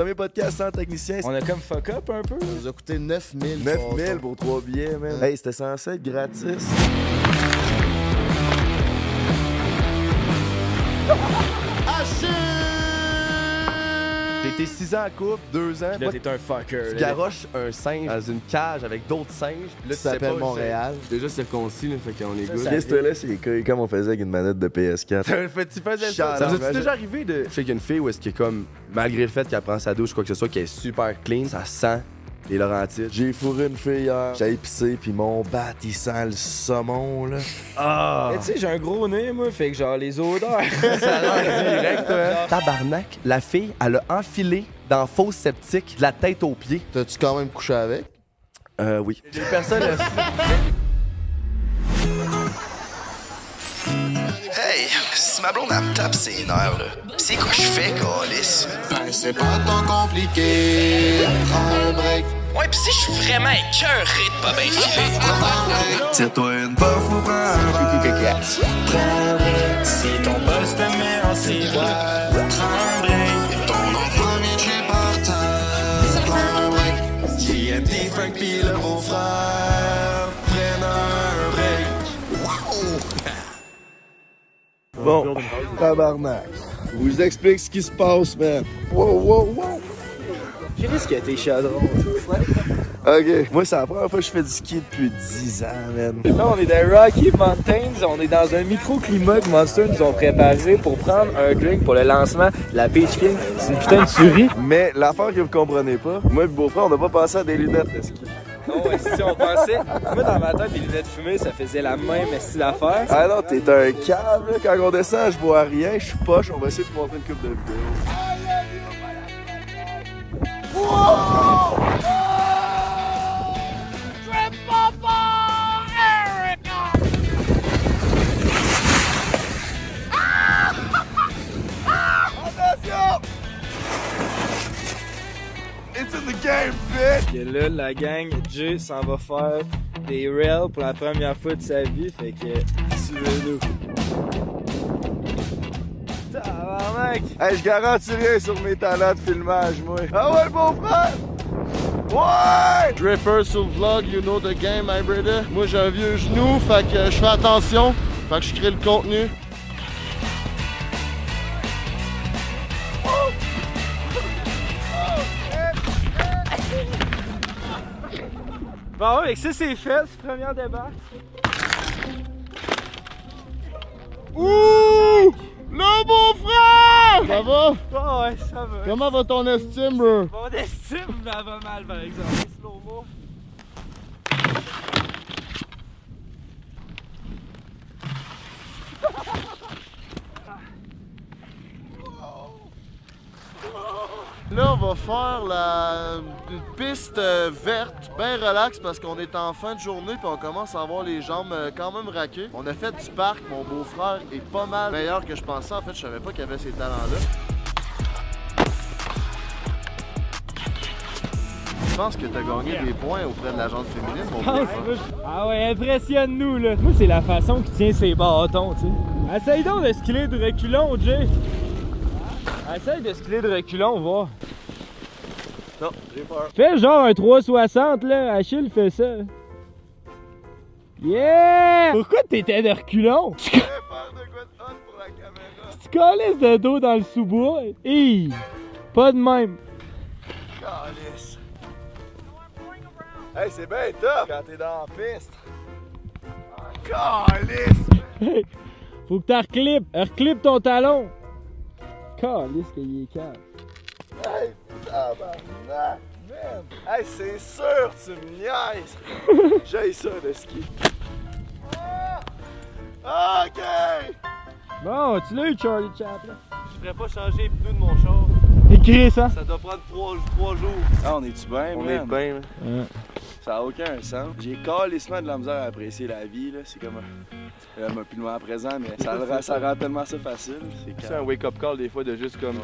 premier podcast sans technicien. On a comme fuck up un peu. Ça nous a coûté 9000. 9000 pour 3 billets, man. Hey, c'était censé être gratis. J'ai été 6 ans en couple, 2 ans. Là, Moi, t'es un fucker. tu là. garoches un singe dans une cage avec d'autres singes. Puis là, tu s'appelle Montréal. Déjà circoncis, là, fait qu'on est good. Qu'est-ce que là, c'est comme on faisait avec une manette de PS4. tu faisais Ça ça. vous est déjà arrivé de. Je sais qu'il y a une fille où est-ce qu'elle est comme, malgré le fait qu'elle prend sa douche ou quoi que ce soit, qu'elle est super clean, ça sent les Laurentides. J'ai fourré une fille hier, j'ai épicé, puis mon bat, il sent le saumon, là. Ah! Mais tu sais, j'ai un gros nez, moi, fait que genre les odeurs. Ça a l'air direct, toi. Tabarnak, la fille, elle a enfilé dans fausse sceptique de la tête aux pieds. T'as-tu quand même couché avec? Euh, oui. Les personnes. Hey, si ma blonde elle me tape ses nerfs, là, c'est quoi je fais, Calis? Ben, c'est pas tant compliqué. Prends un break. Ouais, pis si je suis vraiment écœuré de pas bien filer. Tire-toi une puff ou prends un verre. Prends un break. Si ton boss te met en ciboire, Bon, tabarnak. Je vous explique ce qui se passe, man. Wow, wow, wow. Qu'est-ce que t'es chaudron? Ok, moi, c'est la première fois que je fais du ski depuis 10 ans, man. Là, on est dans Rocky Mountains. On est dans un microclimat que Monster nous ont préparé pour prendre un drink pour le lancement de la Beach King. C'est une putain de tuerie. Mais l'affaire que vous comprenez pas, moi et le beau-frère, on n'a pas pensé à des lunettes de ski. Non, si on pensait. Moi, dans ma tête, les lunettes fumées, ça faisait la même style d'affaire. Ah non, t'es un câble, là. Quand on descend, je bois rien, je suis poche, on va essayer de montrer une coupe de vidéos. It's in the game, bitch! Et là, la gang, Jay s'en va faire des rails pour la première fois de sa vie. Fait que, suivez-nous. Tabarnak! Hey, je garantis rien sur mes talents de filmage, moi. Ah ouais, mon frère! Ouais! Dripper sur le vlog, you know the game, my brother. Moi, j'ai un vieux genou, fait que je fais attention. Fait que je crée le contenu. Bon, avec ça, c'est fait, c'est première débarque. Ouh! Le beau-frère! Ça va? Oh, ouais, ça va. Comment va ton estime, bro? Mon estime, elle va mal, par exemple. Slow-mo. Là, on va faire la une piste euh, verte, bien relax parce qu'on est en fin de journée puis on commence à avoir les jambes euh, quand même raquées. On a fait du parc, mon beau-frère est pas mal meilleur que je pensais. En fait, je savais pas qu'il avait ces talents-là. Je pense que t'as gagné des points auprès de la jante féminine, mon beau-frère. Ah ouais, impressionne-nous, là. Moi, c'est la façon qu'il tient ses bâtons, tu sais. Essaye donc de skiller de reculon, Jay. Essaye de skiller de reculon, voir. Non, j'ai peur. Fais genre un 360, là. Achille fait ça. Yeah! Pourquoi t'étais de reculon? Tu faire de quoi de hot pour la caméra. tu calisses de dos dans le sous-bois? Hi! Pas de même. Calice. Hey, c'est bien top quand t'es dans la piste. Ah! Faut que t'en reclippes. Reclippe ton talon. Calisse qu'il est calme. Hey, tabarnak, man! Hey, c'est sûr, tu me niaises! J'ai ça de ski. Ah! OK! Bon, tu l'as eu, Charlie Chaplin. Je ferais pas changer les pneus de mon char. Écris ça. Ça doit prendre 3, jours. Ah, on est-tu bien, On man? est bien. Ouais. Ça a aucun sens. J'ai calissement de la misère à apprécier la vie. C'est comme un... un plus loin à présent, mais ça, le ça rend tellement ça facile. C'est un wake-up call des fois de juste comme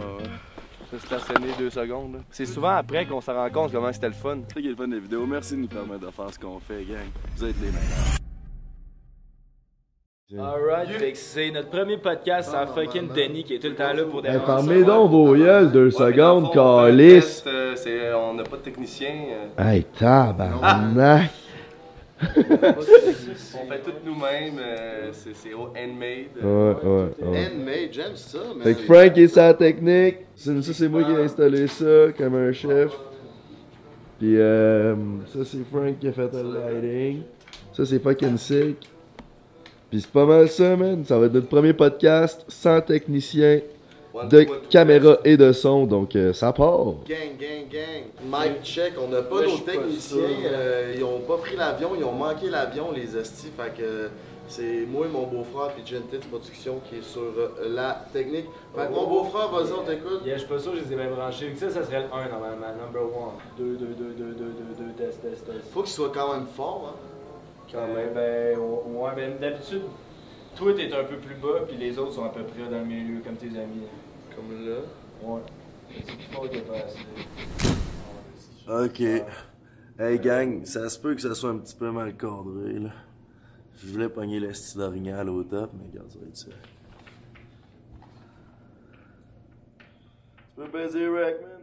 se stationner deux secondes. C'est souvent après qu'on s'en rend compte comment c'était le fun. C'est ça qui est le fun des vidéos. Merci de nous permettre de faire ce qu'on fait, gang. Vous êtes les meilleurs. Alright, fait que c'est notre premier podcast à fucking. Denis qui est tout le temps là pour Hey, déranger. fermez donc vos gueules deux secondes, calice. euh, c'est- on n'a pas de technicien. euh, Hey, tabarnak. on fait tout nous-mêmes. euh, c'est au handmade. euh, Ouais, ouais, ouais. Handmade, j'aime ça, mais. Fait que Frank est sa technique. C'est- Ça, c'est moi qui ai installé ça comme un chef. Puis euh, ça, c'est Frank qui a fait le lighting. Ça, c'est fucking sick. Puis c'est pas mal ça, man. Ça va être notre premier podcast sans technicien one, de two, one, two, caméra et de son. Donc, euh, ça part. Gang, gang, gang. Mic check, on n'a pas pas techniciens. euh, ils ont pas pris l'avion, ils ont manqué l'avion, les hosties. Fait que c'est moi et mon beau-frère, puis Gentit Production qui est sur euh, la technique. Fait que mon beau-frère, vas-y, on t'écoute. Yeah, je suis pas sûr que je les ai même branchés. Ça, ça serait le 1 normalement. Number 1. 2, 2, 2, 2, 2, 2, 2, test, test, test. Faut qu'il soit quand même fort, hein. Quand même, ben, ouais, ben d'habitude, toi t'es un peu plus bas, puis les autres sont à peu près dans le milieu, comme tes amis. Comme là? Ouais. C'est plus fort que pas assez. Ok. Hey gang, ça se peut que ça soit un petit peu mal cadré là. Je voulais pogner le style d'orignal au top, mais regarde, ça va être ça. Tu peux baiser Rack, man?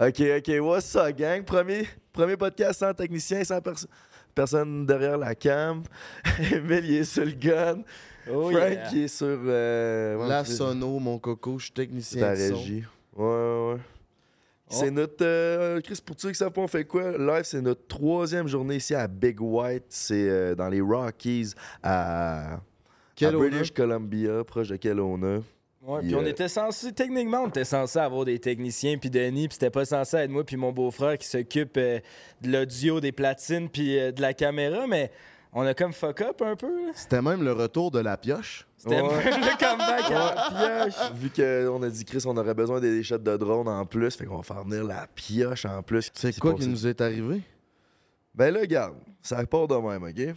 Ok, ok, what's up, gang? Premier, premier podcast sans technicien, sans perso- personne derrière la cam. Emile, il est sur le gun. Oh, Frank, yeah. il est sur. Euh, La sono, mon coco, je suis technicien. ta de son. régie. Ouais, ouais, ouais. C'est notre. euh, Chris, pour ceux qui savent pas, on fait quoi? Live, c'est notre troisième journée ici à Big White. C'est euh, dans les Rockies à, à. British Columbia, proche de Kelowna. Ouais, Puis, puis on euh, était censé, techniquement, on était censé avoir des techniciens, puis Denis, puis c'était pas censé être moi, puis mon beau-frère qui s'occupe euh, de l'audio, des platines, puis euh, de la caméra, mais on a comme fuck up un peu. là. C'était même le retour de la pioche. C'était Ouais. même le comeback à la pioche. Vu qu'on a dit, Chris, on aurait besoin des shots de drone en plus, fait qu'on va faire venir la pioche en plus. C'est quoi qui nous est arrivé? Ben là, regarde, ça part de même, OK?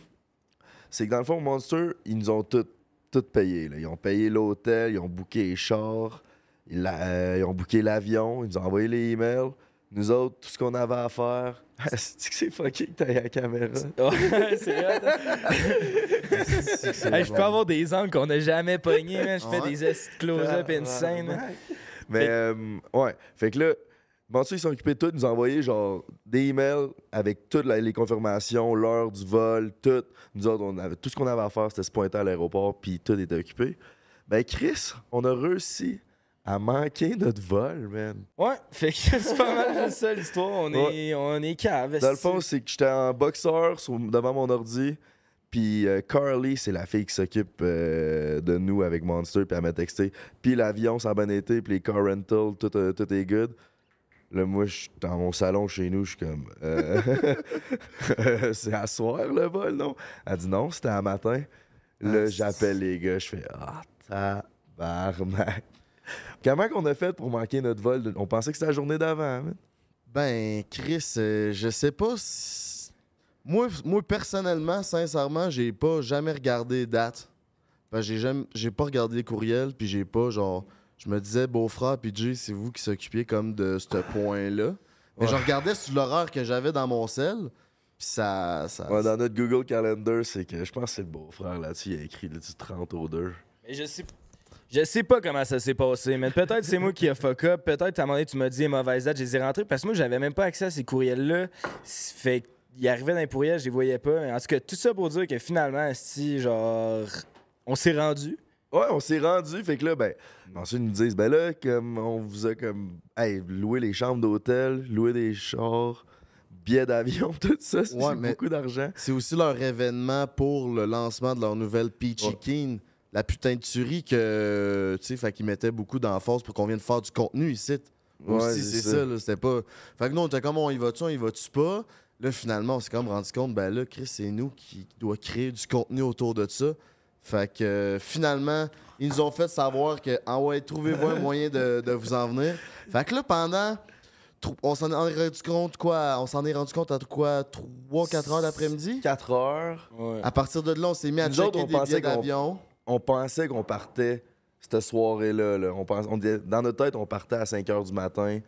C'est que dans le fond, Monster, ils nous ont tout, tout payé. Là. Ils ont payé l'hôtel, ils ont booké les chars, ils, la- euh, ils ont booké l'avion, ils nous ont envoyé les emails. Nous autres, tout ce qu'on avait à faire, c'est que c'est fucké que t'ailles à la caméra? Ouais, c'est vrai. Je peux avoir des angles qu'on n'a jamais pognés. Je fais des close-up insane. Mais euh, ouais, fait que là, Monster, ils sont occupés de tout, ils nous ont envoyé genre des emails avec toutes la- les confirmations, l'heure du vol, tout. Nous autres, on avait, tout ce qu'on avait à faire, c'était se pointer à l'aéroport, puis tout était occupé. Ben Chris, on a réussi à manquer notre vol, man. Ouais, fait que c'est pas mal juste ça l'histoire. On est, on est cave. Dans le fond, c'est que j'étais en boxeur sur- devant mon ordi. Puis euh, Carly, c'est la fille qui s'occupe euh, de nous avec Monster, puis elle m'a texté. Puis l'avion, ça a bien été, puis les car rental, tout, euh, tout est good. Là, moi, je suis dans mon salon chez nous, je suis comme. euh, c'est à soir le vol, non? Elle dit non, c'était à matin. Là, Ah, j'appelle les gars, je fais Ah, tabarnak. Comment qu'on a fait pour manquer notre vol? de- On pensait que c'était la journée d'avant, man. Ben, Chris, euh, je sais pas si... Moi, moi, personnellement, sincèrement, j'ai pas jamais regardé les dates. Ben, j'ai jamais... J'ai pas regardé les courriels, puis j'ai pas, genre... Je me disais, beau-frère, puis Jay, c'est vous qui s'occupiez comme de ce point-là. Mais je regardais sur l'horaire que j'avais dans mon sel, puis ça... ça Ouais, dans notre Google Calendar, c'est que je pense que c'est le beau-frère là-dessus, il a écrit là, du 30 au 2. Mais je sais, je sais pas comment ça s'est passé, mais peut-être c'est moi qui a fuck up. Peut-être à un moment donné, tu m'as dit mauvaise date, je les ai rentrés parce que moi, j'avais même pas accès à ces courriels-là. Fait qu'ils arrivaient dans les courriels, je les voyais pas. En tout cas, tout ça pour dire que finalement, si genre, on s'est rendu. Ouais, on s'est rendu, fait que là, ben, ensuite ils nous disent, ben là, comme on vous a comme, hey, loué les chambres d'hôtel, loué des chars, billets d'avion, tout ça, c'est Ouais, beaucoup d'argent. C'est aussi leur événement pour le lancement de leur nouvelle Peachy Ouais. Keen. La putain de tuerie que, tu sais, fait qu'ils mettaient beaucoup d'emphase pour qu'on vienne faire du contenu ici. Ouais, aussi, c'est ça. ça, là. C'était pas. Fait que nous, on était comme, on y va-tu, on y va-tu pas? Là, finalement, on s'est comme rendu compte, ben là, Chris, c'est nous qui doit créer du contenu autour de ça. Fait que euh, finalement, ils nous ont fait savoir que, ah ouais, trouvez-vous un moyen de, de vous en venir. Fait que là, pendant. On s'en est rendu compte quoi? On s'en est rendu compte à quoi? 3-4 heures d'après-midi? 4 heures, À partir de là, on s'est mis à Nous checker autres, on des pensait billets d'avion. on pensait qu'on partait cette soirée-là. là. On pense, on dans notre tête, on partait à 5 heures du matin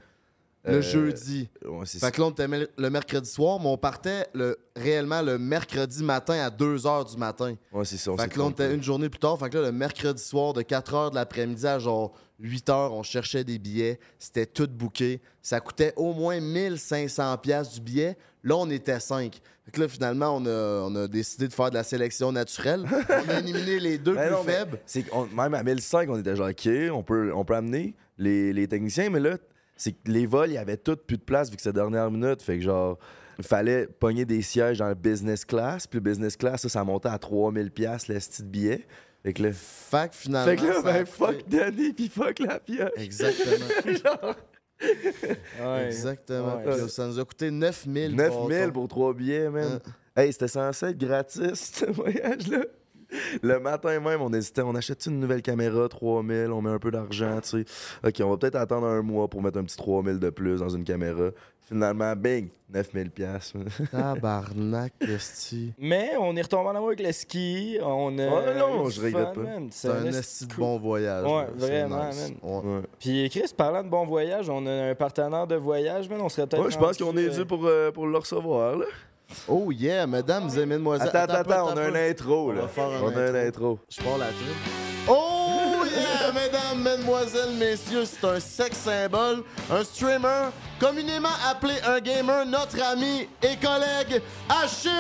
le Euh, jeudi. Ouais, c'est Fait que là, on était me- le mercredi soir, mais on partait le, réellement le mercredi matin à 2h du matin. Ouais, c'est ça. on fait que là, on était une journée plus tard. Fait que là, le mercredi soir, de 4h de l'après-midi à genre 8h, on cherchait des billets. C'était tout booké. Ça coûtait au moins 1500$ piastres du billet. Là, on était 5. Fait que là, finalement, on a, on a décidé de faire de la sélection naturelle. on a éliminé les deux Ben plus non, faibles. C'est même à 1005, on était genre, OK, on peut, on peut amener les, les techniciens, mais là, c'est que les vols, il y avait tout plus de place vu que c'est la dernière minute. Fait que genre, il fallait pogner des sièges dans le business class. Puis le business class, ça, ça montait à 3000$ piastres, le style de billet. Fait que là, Fait que finalement. fait que là ben, fuck Danny, puis fuck la pioche. Exactement. Ouais. Exactement. Ouais. Puis là, ça nous a coûté 9000 9000 pour trois billets, man. Hey, c'était censé être gratis, ce voyage-là. Le matin même, on hésitait. On achète une nouvelle caméra, 3000, on met un peu d'argent, tu sais. OK, on va peut-être attendre un mois pour mettre un petit 3000 de plus dans une caméra. Finalement, bing, 9000 pièces. Tabarnak, esti. Mais on est retombé en amour avec le ski. On a. Ouais, non, eu je regrette pas. C'est un esti de bon voyage. Ouais, vraiment, nice. man. Ouais. Puis Chris, parlant de bon voyage, on a un partenaire de voyage, man. On serait peut-être. Ouais, je pense qu'on est euh, dû pour, euh, pour le recevoir, là. Oh yeah, mesdames et mesdemoiselles. Attends, attends, attends, on a un intro, On là. va faire un On a un intro. Je pars la trip. Oh yeah, mesdames, mesdemoiselles, messieurs, c'est un sex symbole, un streamer, communément appelé un gamer, notre ami et collègue Achille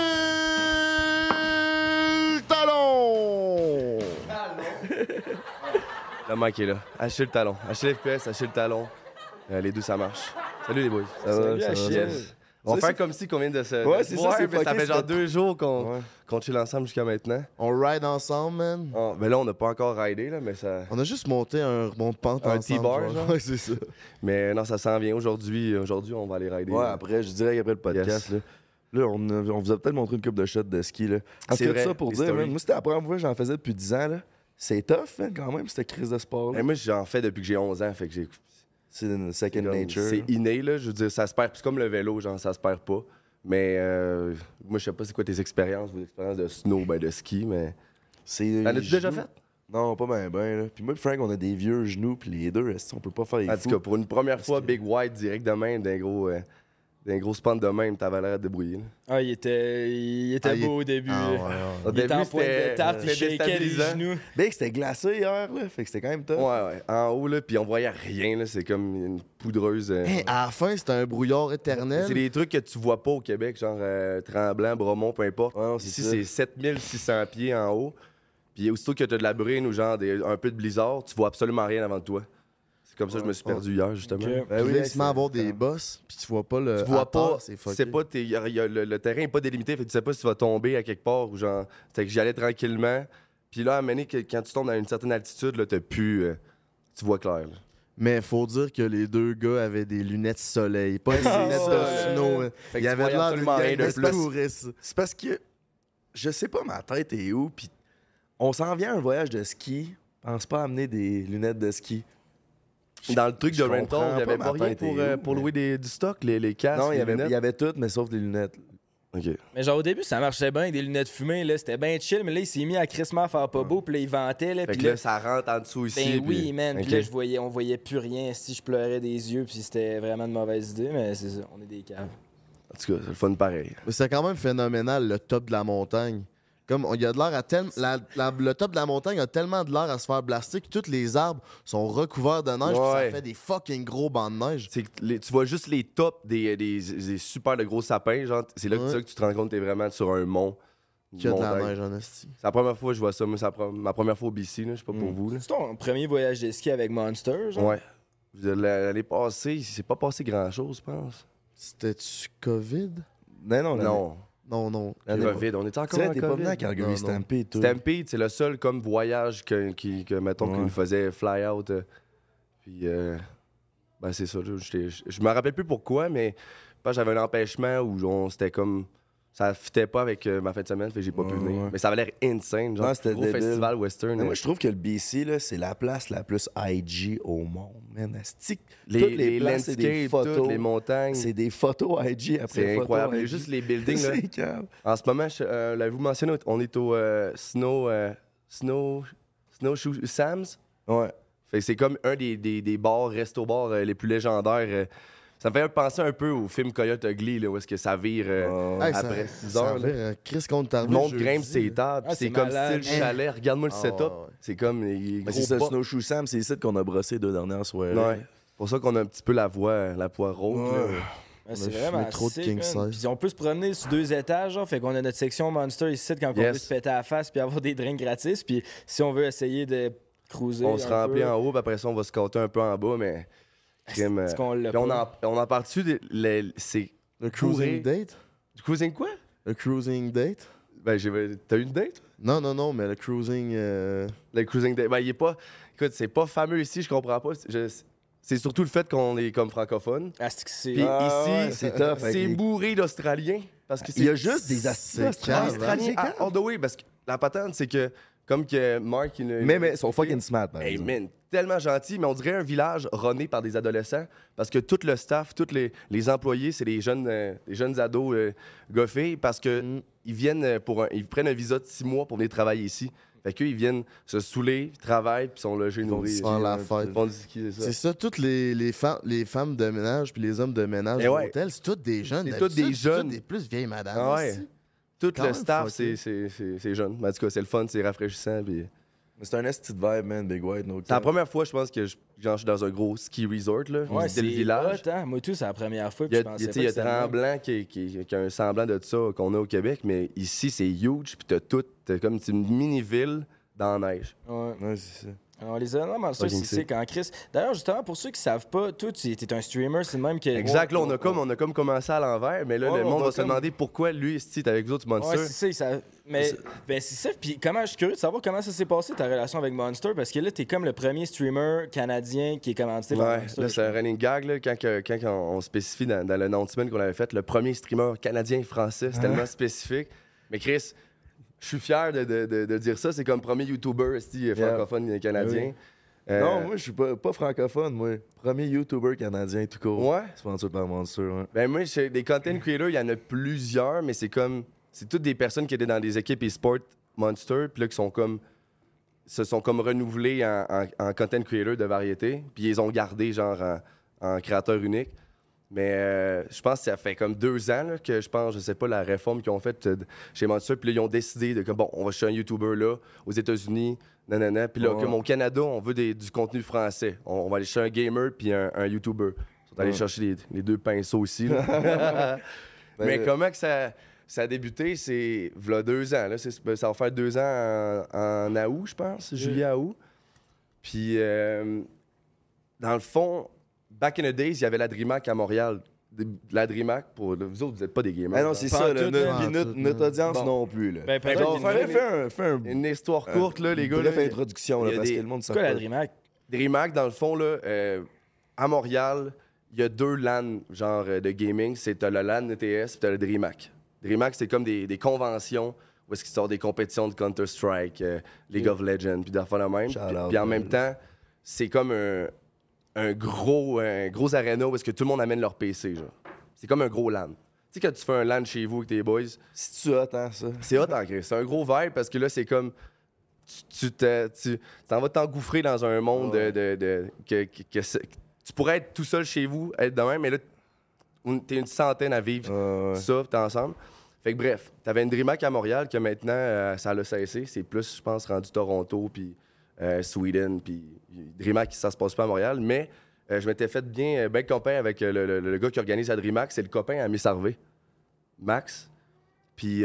Talon. Le mec est là. Achille le talon. Achille FPS, Achille le talon. Euh, les deux, ça marche. Salut les boys. Ça Salut, ça Achille. Yes. On va faire comme si qu'on vient de se. Ouais, c'est ça, c'est mais Ça fait genre deux jours qu'on Ouais. qu'on chill ensemble jusqu'à maintenant. On ride ensemble, man. Ah, ben là, on n'a pas encore ridé, là, mais ça. On a juste monté un remont de pente Un ensemble. T-bar, genre? Ouais, c'est ça. Mais non, ça s'en vient. Aujourd'hui, aujourd'hui, on va aller rider. Ouais, là. après, je dirais qu'après le podcast, Yes. là. Là, on, on vous a peut-être montré une coupe de shots de ski, là. Ah, C'est vrai, ça pour dire, man, moi, c'était la première fois que j'en faisais depuis 10 ans, là. C'est tough, hein, quand même, cette crise de sport, là. Moi, j'en fais depuis que j'ai 11 ans, fait que j'ai. C'est une second comme- nature. C'est inné, là. Je veux dire, ça se perd. C'est comme le vélo, genre, ça se perd pas. Mais euh, moi, je sais pas c'est quoi tes expériences, vos expériences de snow, ben de ski, mais. C'est T'en as-tu déjà fait? Non, pas bien, ben, là. Puis moi, et Frank, on a des vieux genoux, puis les deux, qu'on peut pas faire les En tout cas, pour une première fois, Big White direct de même, d'un gros. euh, d'un gros span de même, t'avais l'air à te débrouiller. là. Ah, il était, il était Ah, il beau au début. Ah, ouais, là. ouais. Au Il était en début, pointe de c'était- tarte, il c'était shakeait les déstabilisant. genoux. Big, c'était glacé hier, là. Fait que c'était quand même tough. Ouais, ouais. En haut, là, puis on voyait rien, là. C'est comme une poudreuse. euh, Hey, à la fin, c'était un brouillard éternel. C'est des trucs que tu vois pas au Québec, genre euh, Tremblant, Bromont, peu importe. Ouais, non, c'est Ici, ça. c'est 7600 pieds en haut. Puis aussitôt que tu as de la bruine ou genre des- un peu de blizzard, tu vois absolument rien avant toi. C'est comme ça que je me suis perdu hier, justement. Ok. Ben Puis oui, c'est- avoir des bosses, puis tu vois pas le. Tu vois pas, c'est tu fucké. pas, t'es- y a- y a- le, le terrain est pas délimité, fait que tu sais pas si tu vas tomber à quelque part ou genre. Fait que j'y allais tranquillement. Puis là, à un moment donné, que- quand tu tombes à une certaine altitude, là, t'as plus. euh, tu vois clair. là. Mais faut dire que les deux gars avaient des lunettes soleil, pas des Ah, lunettes de snow. hein. Fait que Il y tu avait voyais l'air absolument rien de d'un plus. touriste. C'est parce que je sais pas ma tête est où, puis on s'en vient à un voyage de ski. Pense pas à amener des lunettes de ski. Dans le truc je de rental, il y avait pas rien pour, euh, pour louer des, du stock, les, les casques. non, il y les avait, lunettes. il y avait tout, mais sauf les lunettes. Ok. Mais genre au début, ça marchait bien avec des lunettes fumées, là, c'était bien chill, mais là, il s'est mis à crissement faire pas beau, puis là, il vantait, là, puis que là, là, ça rentre en dessous ici. ben oui, puis- man, puis Ok. là, je voyais, on voyait plus rien, si je pleurais des yeux, puis c'était vraiment une mauvaise idée, mais c'est ça, on est des caves. En tout cas, c'est le fun pareil. Mais c'est quand même phénoménal, le top de la montagne. Comme il y a de l'air à tellement. le top de la montagne a tellement de l'air à se faire blaster que tous les arbres sont recouverts de neige, puis ça Ouais. fait des fucking gros bancs de neige. Les- tu vois juste les tops des, des, des super de gros sapins. genre C'est là que, Ouais. c'est là que tu te rends compte que t'es vraiment sur un mont. Qu'il y a de la neige en esti. C'est la première fois que je vois ça. C'est ma première fois au BC, je sais pas pour vous. là. C'est ton premier voyage de ski avec Monster, genre? Ouais. L'année passée, il s'est pas passé grand chose, je pense. C'était-tu COVID? Non, non, Non. Non, non. l'année- COVID, on était Tu encore en t'es pas venu à. Calgary. Stampede, toi. Stampede, c'est le seul comme voyage que, qui, que mettons, Ouais. qu'il nous faisait fly out. euh, puis, euh, ben c'est ça. là, Je je me rappelle plus pourquoi, mais j'avais un empêchement où on c'était comme. Ça fitait pas avec euh, ma fin de semaine, fait que j'ai pas pu venir. ouais. Mais ça avait l'air insane. Genre, Non, c'était gros débile. festival western. Moi, je trouve que le BC, là, c'est la place la plus IG au monde, man. Les, toutes les, places, c'est des photos. toutes les montagnes. C'est des photos IG après C'est photos incroyable. IG. Juste les buildings, là. En ce moment, je- euh, l'avez-vous mentionné, on est au euh, Snow, euh, Snow, Snowshoe Sam's? Ouais. Fait que c'est comme un des, des, des bars, resto-bars euh, les plus légendaires. Ça me fait penser un peu au film Coyote Ugly, là, où est-ce que ça vire euh, Hey, ça- après 6 ça heures. vire, euh, Chris contre Le monde grimpe ses tables, Ah, puis c'est comme style chalet. Regarde-moi le Ah, setup. ouais. C'est comme c'est ça. Snowshoe Sam, c'est ici qu'on a brossé deux dernières soirées. Ouais. C'est pour ça qu'on a un petit peu la voix, la voix rauque. c'est vraiment trop de king. Puis on peut se promener sur deux étages, genre, fait qu'on a notre section Monster ici quand on Yes. veut se péter à la face puis avoir des drinks gratis. Puis si on veut essayer de cruiser. On se remplit peu, en haut, puis après ça, on va se compter un peu en bas, mais. Crème, est-ce euh, l'a puis on en, on en parle-tu des- les- C'est. Le cruising date? Du cruising quoi? Le cruising date? Ben, j'ai. T'as eu une date? Non, non, non, mais le cruising. euh, Le cruising date. Ben, il est pas. Écoute, c'est pas fameux ici, je comprends pas. Je- C'est surtout le fait qu'on est comme francophone. Ah, c'est que c'est- Puis Ah ici, ouais, c'est tough c'est les- bourré d'Australiens. Parce que Il y a c'est- juste des calme, Australiens à all the way, parce que la patente, c'est que, comme que Mark, il Mais, mais, ils sont fucking smart, par Hey exemple. man, tellement gentil, mais on dirait un village runné par des adolescents parce que tout le staff, tous les, les employés, c'est des jeunes, euh, des jeunes ados euh, gars-filles parce que Mm. ils viennent euh, pour un, ils prennent un visa de six mois pour venir travailler ici. Fait qu'eux, ils viennent se saouler, ils travaillent, puis sont logés, nourris. se faire la Ils fête. c'est ça. C'est ça, toutes les, les, femmes, les femmes de ménage puis les hommes de ménage Eh de ouais. l'hôtel, c'est toutes des jeunes. C'est toutes d'habitude, des c'est toutes jeunes. des plus vieilles madames. Ah ouais. aussi. Tout quand le staff, c'est- c'est c'est- c'est jeune. Mais en tout cas, c'est le fun, c'est rafraîchissant. puis- C'est un esti de vibe, man, Big White, no C'est la première fois, je pense, que je, genre, je suis dans un gros ski resort, là. Ouais, C'était le c'est village. hot, hein. Moi, tout, c'est la première fois. Il Puis y je a, il y a- il y. Tremblant qui, qui- qui a un semblant de ça qu'on a au Québec, mais ici, c'est huge, puis t'as tout, t'as comme c'est une mini-ville dans la neige. Ouais. Ouais, c'est ça. On les a non, Fucking c'est sick en Chris. D'ailleurs, justement, pour ceux qui savent pas, toi, tu es un streamer, c'est le même que. Exact, là, on Ouais, a comme, on a comme commencé à l'envers, mais là, Ouais, le on monde va se demander pourquoi lui, si t'es avec vous autres, Ouais, Monster. c'est ça, Mais ben, c'est ça. Puis comment je suis curieux de savoir comment ça s'est passé ta relation avec Monster parce que là, t'es comme le premier streamer canadien qui est commandité par Ouais, Monster. là, c'est un running gag, là, quand, quand on, on spécifie dans, dans l'announcement qu'on avait fait, le premier streamer canadien-français, c'est tellement spécifique. Mais Chris, je suis fier de, de- de- de dire ça, c'est comme premier YouTuber esti, francophone canadien. Euh, Non, moi, je suis pas, pas francophone, moi. Premier YouTuber canadien tout court. Ouais. Sponsor par Monster, ouais. Ben moi, des content creators, il y en a plusieurs, mais c'est comme. C'est toutes des personnes qui étaient dans des équipes e-sport Monster, puis là, qui sont comme. se sont comme renouvelés en, en- en content creator de variété, puis ils ont gardés, genre, en, en créateur unique. Mais euh, je pense que ça fait comme deux ans là, que je pense, je sais pas, la réforme qu'ils ont faite euh, chez Monster, puis là, ils ont décidé de comme, bon, on va chercher un YouTuber là, aux États-Unis, nanana, puis là, comme au Canada, on veut des- du contenu français. On, on va aller chercher un gamer puis un, un YouTuber. Ils sont allés chercher les, les deux pinceaux aussi. là. Mais comment que ça, ça a débuté, c'est v'là deux ans. Là. Ben, ça va faire deux ans en, en août, je pense, juillet à août. Puis, euh, dans le fond, back in the days, il y avait la DreamHack à Montréal. De- La DreamHack, pour vous autres, vous n'êtes pas des gamers. Ah non, là. c'est Pas ça, en là, tout, notre, hein. puis notre, tout, audience Bon. non plus. Là. Ben, peut-être qu'il y a une- fais, fais un, fais un, Une histoire courte, là, les gars. bref là. introduction, il y là, a parce des- que le monde C'est sait quoi la. DreamHack? DreamHack, dans le fond, là, euh, à Montréal, il y a deux LAN genre euh, de gaming. C'est t'as le LAN ETS puis t'as le DreamHack. DreamHack, c'est comme des, des conventions où est-ce qu'ils sortent des compétitions de Counter-Strike, euh, League of Legends, puis d'affaires de même. Shout Puis, out, puis en man. même temps, c'est comme un, un gros un gros arena où est-ce que tout le monde amène leur PC, genre. C'est comme un gros LAN. Tu sais, quand tu fais un LAN chez vous avec tes boys, Si tu attends ça? c'est hot en Christ. C'est un gros vibe parce que là, c'est comme. Tu tu te- tu- t'en vas t'engouffrer dans un monde de. de- de- que, que- que c'est- tu pourrais être tout seul chez vous, être de même, mais là, t'es une centaine à vivre ouais. ça, t'es ensemble. Fait que bref, t'avais une DreamHack à Montréal que maintenant, euh, ça l'a cessé. C'est plus, je pense, rendu Toronto, puis euh, Sweden, puis DreamHack, ça se passe pas à Montréal. Mais euh, je m'étais fait bien, bien copain avec euh, le, gars qui organise la DreamHack. C'est le copain à Miss Harvey, Max. Puis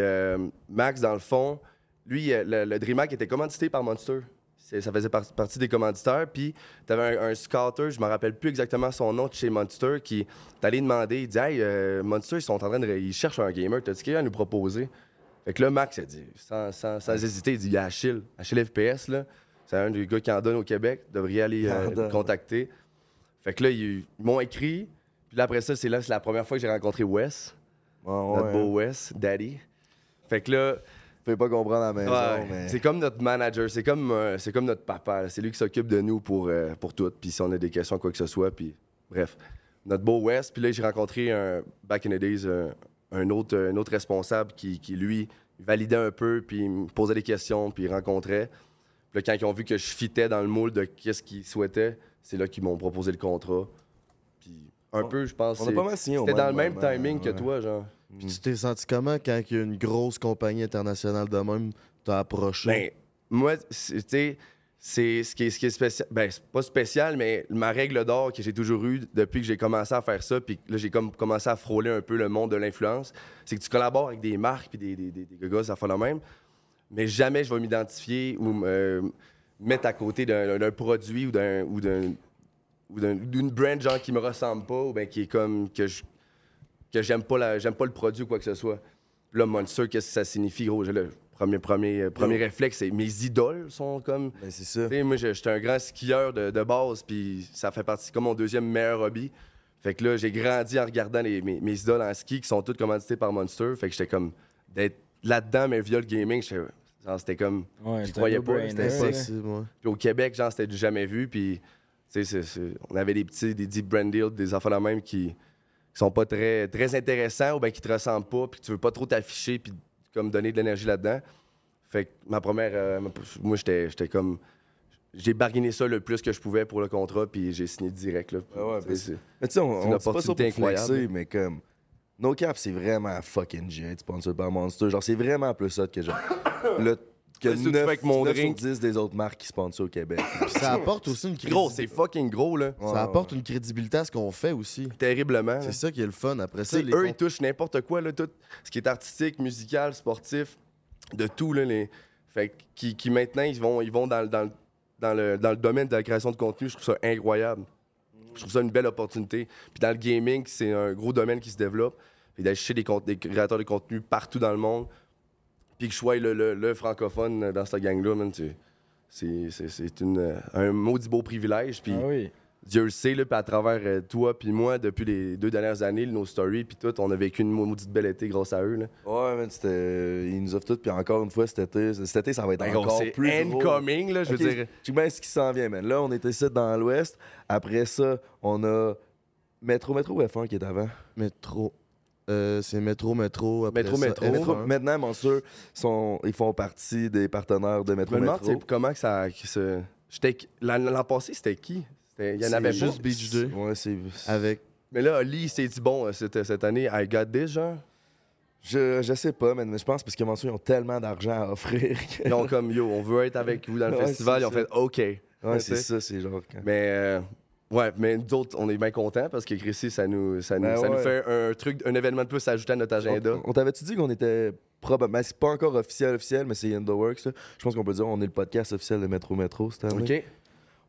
Max, dans le fond, lui, le, DreamHack était commandité par Monster. Ça faisait par- partie des commanditaires. Puis, tu avais un, scouter, je me rappelle plus exactement son nom, de chez Monster, qui t'allait demander, il dit Hey, Monster, ils sont en train de. Ils cherchent un gamer, t'as-tu quelqu'un à nous proposer? Fait que là, Max a dit, sans, sans- sans hésiter, il dit Il y a Achille. Achille FPS, là. C'est un des gars qui en donne au Québec. Devriez aller euh, le donne. contacter. Fait que là, ils, ils m'ont écrit. Puis là, après ça, c'est là, c'est la première fois que j'ai rencontré Wes, Ouais, notre ouais. beau Wes, Daddy. Fait que là, Fais pas comprendre la maison, Ouais, mais. C'est comme notre manager, c'est comme, euh, c'est comme notre papa. C'est lui qui s'occupe de nous pour, euh, pour tout. Puis si on a des questions, quoi que ce soit. Puis bref, notre beau West. Puis là, j'ai rencontré un, back in the days euh, un, autre, un autre responsable qui, qui, lui, validait un peu, puis il me posait des questions, puis il rencontrait. Puis là, quand ils ont vu que je fitais dans le moule de qu'est-ce qu'ils souhaitaient, c'est là qu'ils m'ont proposé le contrat. Puis un peu, je pense. On a c'est- pas mal signé au C'était dans le même timing que toi, genre. Puis tu t'es senti comment quand il y a une grosse compagnie internationale de même t'a approché? Ben, moi, tu sais, c'est ce qui est, ce qui est spécial. Ben, c'est pas spécial, mais ma règle d'or que j'ai toujours eue depuis que j'ai commencé à faire ça, puis là, j'ai comme commencé à frôler un peu le monde de l'influence, c'est que tu collabores avec des marques puis des, des, des, des gars, ça fait le même. Mais jamais je vais m'identifier ou me mettre à côté d'un produit ou d'un ou d'un ou d'un- d'une brand genre qui me ressemble pas ou ben qui est comme que je que j'aime pas j'aime pas le produit ou quoi que ce soit. Là Monster qu'est-ce que ça signifie gros, J'ai le premier premier euh, premier réflexe c'est mes idoles sont comme Ben, c'est ça. moi, j'étais un grand skieur de, de base, puis ça fait partie comme mon deuxième meilleur hobby. Fait que là, j'ai grandi en regardant les- mes, mes idoles en ski qui sont toutes commandités par Monster. Fait que j'étais comme d'être là-dedans, mais via le gaming, j'étais- genre, c'était comme. Ouais, un croyais pas, c'était là. Possible, ouais. Puis au Québec, genre, c'était du jamais vu. Puis, tu sais, on avait des petits, des deep brand deals, des affaires de même qui, qui sont pas très, très intéressants ou bien qui te ressemblent pas, puis que tu veux pas trop t'afficher, puis comme donner de l'énergie là-dedans. Fait que ma première. euh, moi, j'étais j'étais comme. J'ai bargainé ça le plus que je pouvais pour le contrat, puis j'ai signé direct. Là. Ouais, ouais, Tu sais, c'est- Mais tu sais, on, pas ça pour flexer, incroyable. mais comme. No Cap, c'est vraiment fucking être sponsor par Monster. Genre, c'est vraiment plus ça que genre. Le, que Ouais, surtout 9, avec mon 9 drink? sur 10 des autres marques qui sponsorent au Québec. Ça apporte aussi une Gros, crédibilité. c'est fucking gros, là. Ça apporte une crédibilité à ce qu'on fait aussi. Terriblement. là. C'est ça qui est le fun. Après Tu ça, sais, les eux, ils touchent n'importe quoi, là, tout ce qui est artistique, musical, sportif, de tout, là, les... Fait que- qui, qui maintenant, ils vont, ils vont dans, le- dans, le- dans, le, dans le domaine de la création de contenu. Je trouve ça incroyable. Je trouve ça une belle opportunité. Puis dans le gaming, c'est un gros domaine qui se développe. Puis d'aller des, créateurs de contenu partout dans le monde. Puis que je sois le, francophone dans cette gang-là, c'est, un maudit beau privilège. Puis Ah. Dieu le sait, là, puis à travers euh, toi puis moi, depuis les deux dernières années, nos stories puis tout, on a vécu une maudite belle été grâce à eux. Là. Ouais, man, c'était. Ils nous offrent tout, puis encore une fois, cet été, cet été, ça va être Ben, encore c'est plus gros. incoming, là, je veux dire. Je sais bien ce qui s'en vient, man. Là, on était ici dans l'Ouest. Après ça, on a Métro Métro ou F1 qui est avant? Métro. Euh, c'est métro, métro. Après Métro, ça, métro. F1. Métro- Maintenant, Monster, sont, ils font partie des partenaires de Métro Métro. comment que ça. que j'étais- L'an l'an passé, c'était qui? Il y en C'est avait juste pas. Beach Day. Ouais, c'est. Avec. Mais là, Oli, il s'est dit, bon, euh, cette, cette année, I got this, genre? Je, je sais pas, man, mais je pense parce que ils ont tellement d'argent à offrir. que- Ils ont comme, yo, on veut être avec vous dans le Ouais, festival. c'est Ils ont ça. fait, OK. Ouais, c'est ça, c'est genre. quand- Mais euh, ouais, mais nous autres, on est bien contents parce que Chrissy, ça nous, ça nous, Ben ça nous fait un truc, un événement de plus à ajouter à notre agenda. On, on t'avait-tu dit qu'on était probablement. C'est pas encore officiel, officiel, mais c'est in the works. là. Je pense qu'on peut dire on est le podcast officiel de Métro Métro cette année. OK.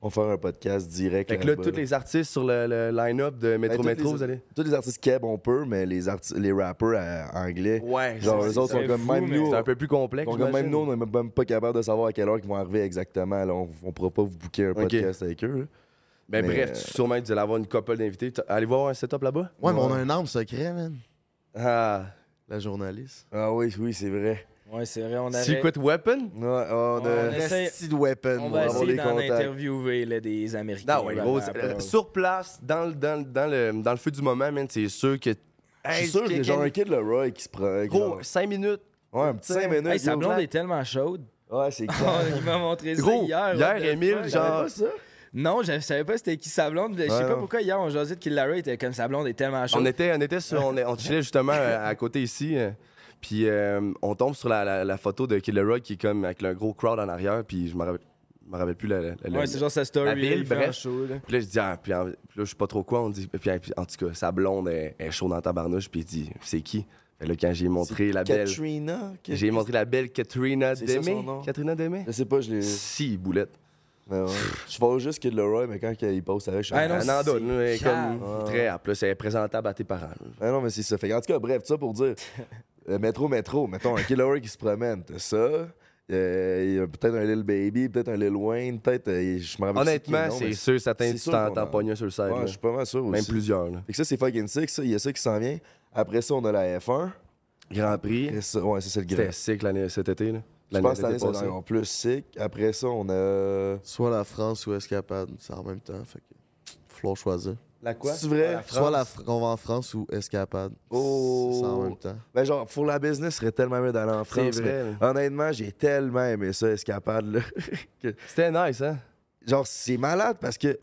On va faire un podcast direct. Fait que là, tous les artistes sur le, le line-up de Métro Ben, tous Métro, les- vous allez. Tous les artistes keb, on peut, mais les, arti- les rappers euh, anglais, Ouais, genre, c'est- eux autres c'est sont comme fou, même nous. C'est un peu plus complexe. comme même nous, on n'est même pas capable de savoir à quelle heure ils vont arriver exactement. Là, on, on pourra pas vous booker un podcast avec eux. là. Ben Mais, bref, euh, sûrement que vous allez avoir une couple d'invités. Allez voir un setup là-bas? Ouais, mais on a un arme secret, man. Ah. La journaliste. Ah oui, oui, c'est vrai. Ouais, c'est vrai, on avait... Secret Weapon? Ouais, on On a essaie- weapon. On on va essayer des d'en interviewer là, des Américains. Non, ouais, gros. euh, sur place, dans, le- dans, le- dans, le, dans le feu du moment, man, c'est sûr que. Je suis Hey, sûr y a quelqu'un- genre un kid Leroy qui se prend. Gros, genre- 5 minutes. Ouais, un petit 5 minutes. Hey, sa blonde est tellement chaude. Ouais, c'est clair. Il m'a montré ça Gros, hier. hier, fuck? genre- pas ça? Non, je savais pas c'était qui sa blonde. Je sais Ouais, pas non. pourquoi hier on jasait de Kill Larry était comme sa blonde est tellement chaude. On était, on était sur. On, est- on chillait justement euh, à côté ici. Puis euh, on tombe sur la, la- la photo de Killer qui est comme avec le gros crowd en arrière. Puis je me rappelle, je me rappelle plus la. la- la- Ouais, c'est genre sa story. la ville, bref. un show, là. Puis là, je dis, ah, puis, en- puis là, je sais pas trop quoi. On dit, puis, puis, en tout cas, sa blonde est, est chaude dans ta barnouche. Puis il dit, c'est qui? Fait là, quand j'ai montré la belle. Katrina? que- J'ai montré la belle Katrina C'est ça son Demé. nom? Katrina Demé? Je sais pas, je l'ai. Si, boulette. Ouais. Je vois juste Kid Leroy, mais quand il passe avec, je suis Ah, en donne, comme très apte. là, C'est présentable à tes parents. Ah non, mais c'est ça. Fait que, en tout cas, bref, tout ça pour dire euh, métro, métro, mettons un Kid Leroy qui se promène, t'as ça. Euh, Il y a peut-être un Lil Baby, peut-être un Lil Wayne, peut-être. euh, je me rappelle Honnêtement, c'est sûr, certains, c'est tu sûr t'en qu'on t'en en- pognes un sur le site. Ouais, je suis pas mal sûr aussi. Même plusieurs. là. Fait que ça, c'est fucking sick. ça. Il y a ça qui s'en vient. Après ça, on a la F1. Grand Prix. Après ça- ouais, ça, c'est le grand. C'était sick l'année, cet été. Là. Je pense que cette année, plus sick. Après ça, on a. Soit la France ou Escapade. C'est en même temps. Fait que. Faut choisir. La quoi? C'est vrai? Soit la France. Va en France ou Escapade. Oh. C'est en même temps. Ben, genre, pour la business, ce serait tellement mieux d'aller en France. C'est vrai. mais honnêtement, j'ai tellement aimé ça, Escapade. Là, que- C'était nice, hein? genre, c'est malade parce que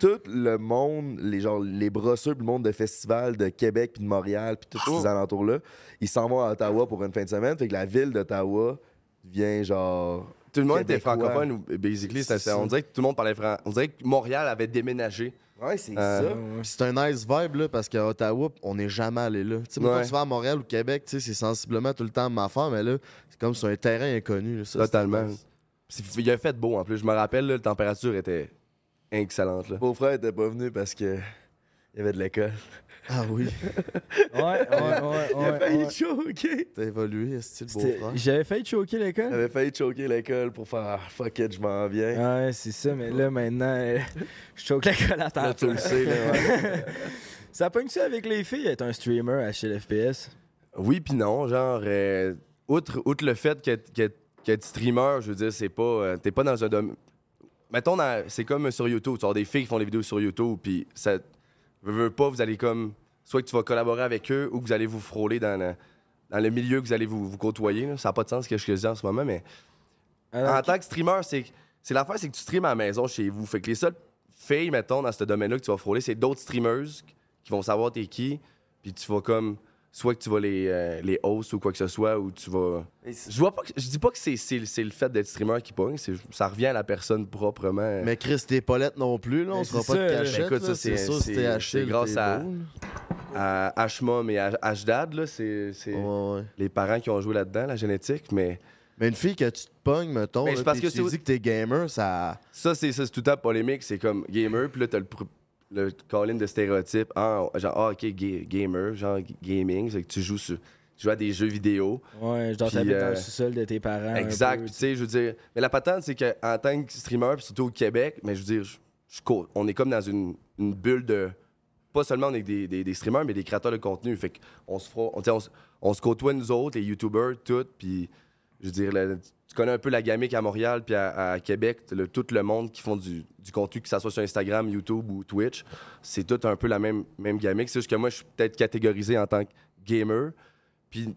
tout le monde, les, genre, les brosseux, le monde de festival de Québec, puis de Montréal, puis tous Oh. ces alentours-là, ils s'en vont à Ottawa pour une fin de semaine. Fait que la ville d'Ottawa devient genre. Tout le monde était francophone, ou basically. ça. on dirait que tout le monde parlait français. On dirait que Montréal avait déménagé. Ouais, c'est Euh, ça. Puis C'est un nice vibe, là, parce qu'à Ottawa, on n'est jamais allé là. Tu sais, Ouais. tu vas à Montréal ou Québec, tu sais, c'est sensiblement tout le temps ma affaire, mais là, c'est comme sur un terrain inconnu. là. Ça, Totalement. c'était nice. C'est- Il a fait beau en plus. Je me rappelle, là, la température était excellente. Là. Mon beau-frère était pas venu parce que il y avait de l'école. Ah oui, Ouais, ouais, ouais. Il a ouais, failli ouais. choquer. t'as évolué, style C'était- beau-frère? J'avais failli choquer l'école. avait failli choquer l'école pour faire ah, fuck it, je m'en viens. Ouais, c'est ça, mais là, maintenant, euh, je choque l'école à temps Là, tu le sais, là. ouais. Ça pogne ça avec les filles, être un streamer à chez l'FPS? Oui, puis non. Genre, euh, outre, outre le fait qu'être streamer, je veux dire, c'est pas. euh, T'es pas dans un domaine. Mettons, c'est comme sur YouTube. Tu as des filles qui font des vidéos sur YouTube, puis ça. Veux, veux pas, vous allez comme. Soit que tu vas collaborer avec eux ou que vous allez vous frôler dans le, dans le milieu que vous allez vous, vous côtoyer. là. Ça n'a pas de sens ce que je dis en ce moment, mais. Alors, En tant que streamer, c'est c'est l'affaire, c'est que tu streames à la maison chez vous. Fait que les seules filles, mettons, dans ce domaine-là que tu vas frôler, c'est d'autres streamers qui vont savoir t'es qui. Puis tu vas comme. Soit que tu vas les, euh, les hosts ou quoi que ce soit, ou tu vas. Je vois pas que- je dis pas que c'est c'est- c'est le fait d'être streamer qui pogne, c'est- ça revient à la personne proprement. Mais Chris, t'es pas lettre non plus, là, on se pas de cachette. écoute, ça, là, c'est- sûr, acheté, grâce à- beau, À Hmom et à Hdad, là, c'est c'est là. Ouais, ouais. les parents qui ont joué là-dedans, la génétique, mais. Mais une fille que tu te pognes, mettons, Mais là, c'est parce que tu c'est- dis que t'es gamer, ça... Ça, c'est ça, c'est tout le temps polémique. C'est comme gamer, puis là, t'as le, le call-in de stéréotype. Ah, genre, ah, OK, ga- gamer, genre gaming, c'est que tu joues, sur, tu joues à des jeux vidéo. Ouais, je dois Puis, t'habiter dans euh, le sous-sol de tes parents. exact. tu sais, je veux dire... Mais la patente, c'est qu'en tant que streamer, puis surtout au Québec, mais je veux dire, je- je on est comme dans une, une bulle de... Pas seulement on est des, des, des streamers, mais des créateurs de contenu. Fait qu'on se. On, on, se- on se côtoie, nous autres, les YouTubers, tout, puis... Je veux dire, le- connais un peu la gamique à Montréal puis à, à Québec, le- tout le monde qui font du, du contenu, que ça soit sur Instagram, YouTube ou Twitch, c'est tout un peu la même, même gamique. C'est juste que moi, je suis peut-être catégorisé en tant que gamer. Puis,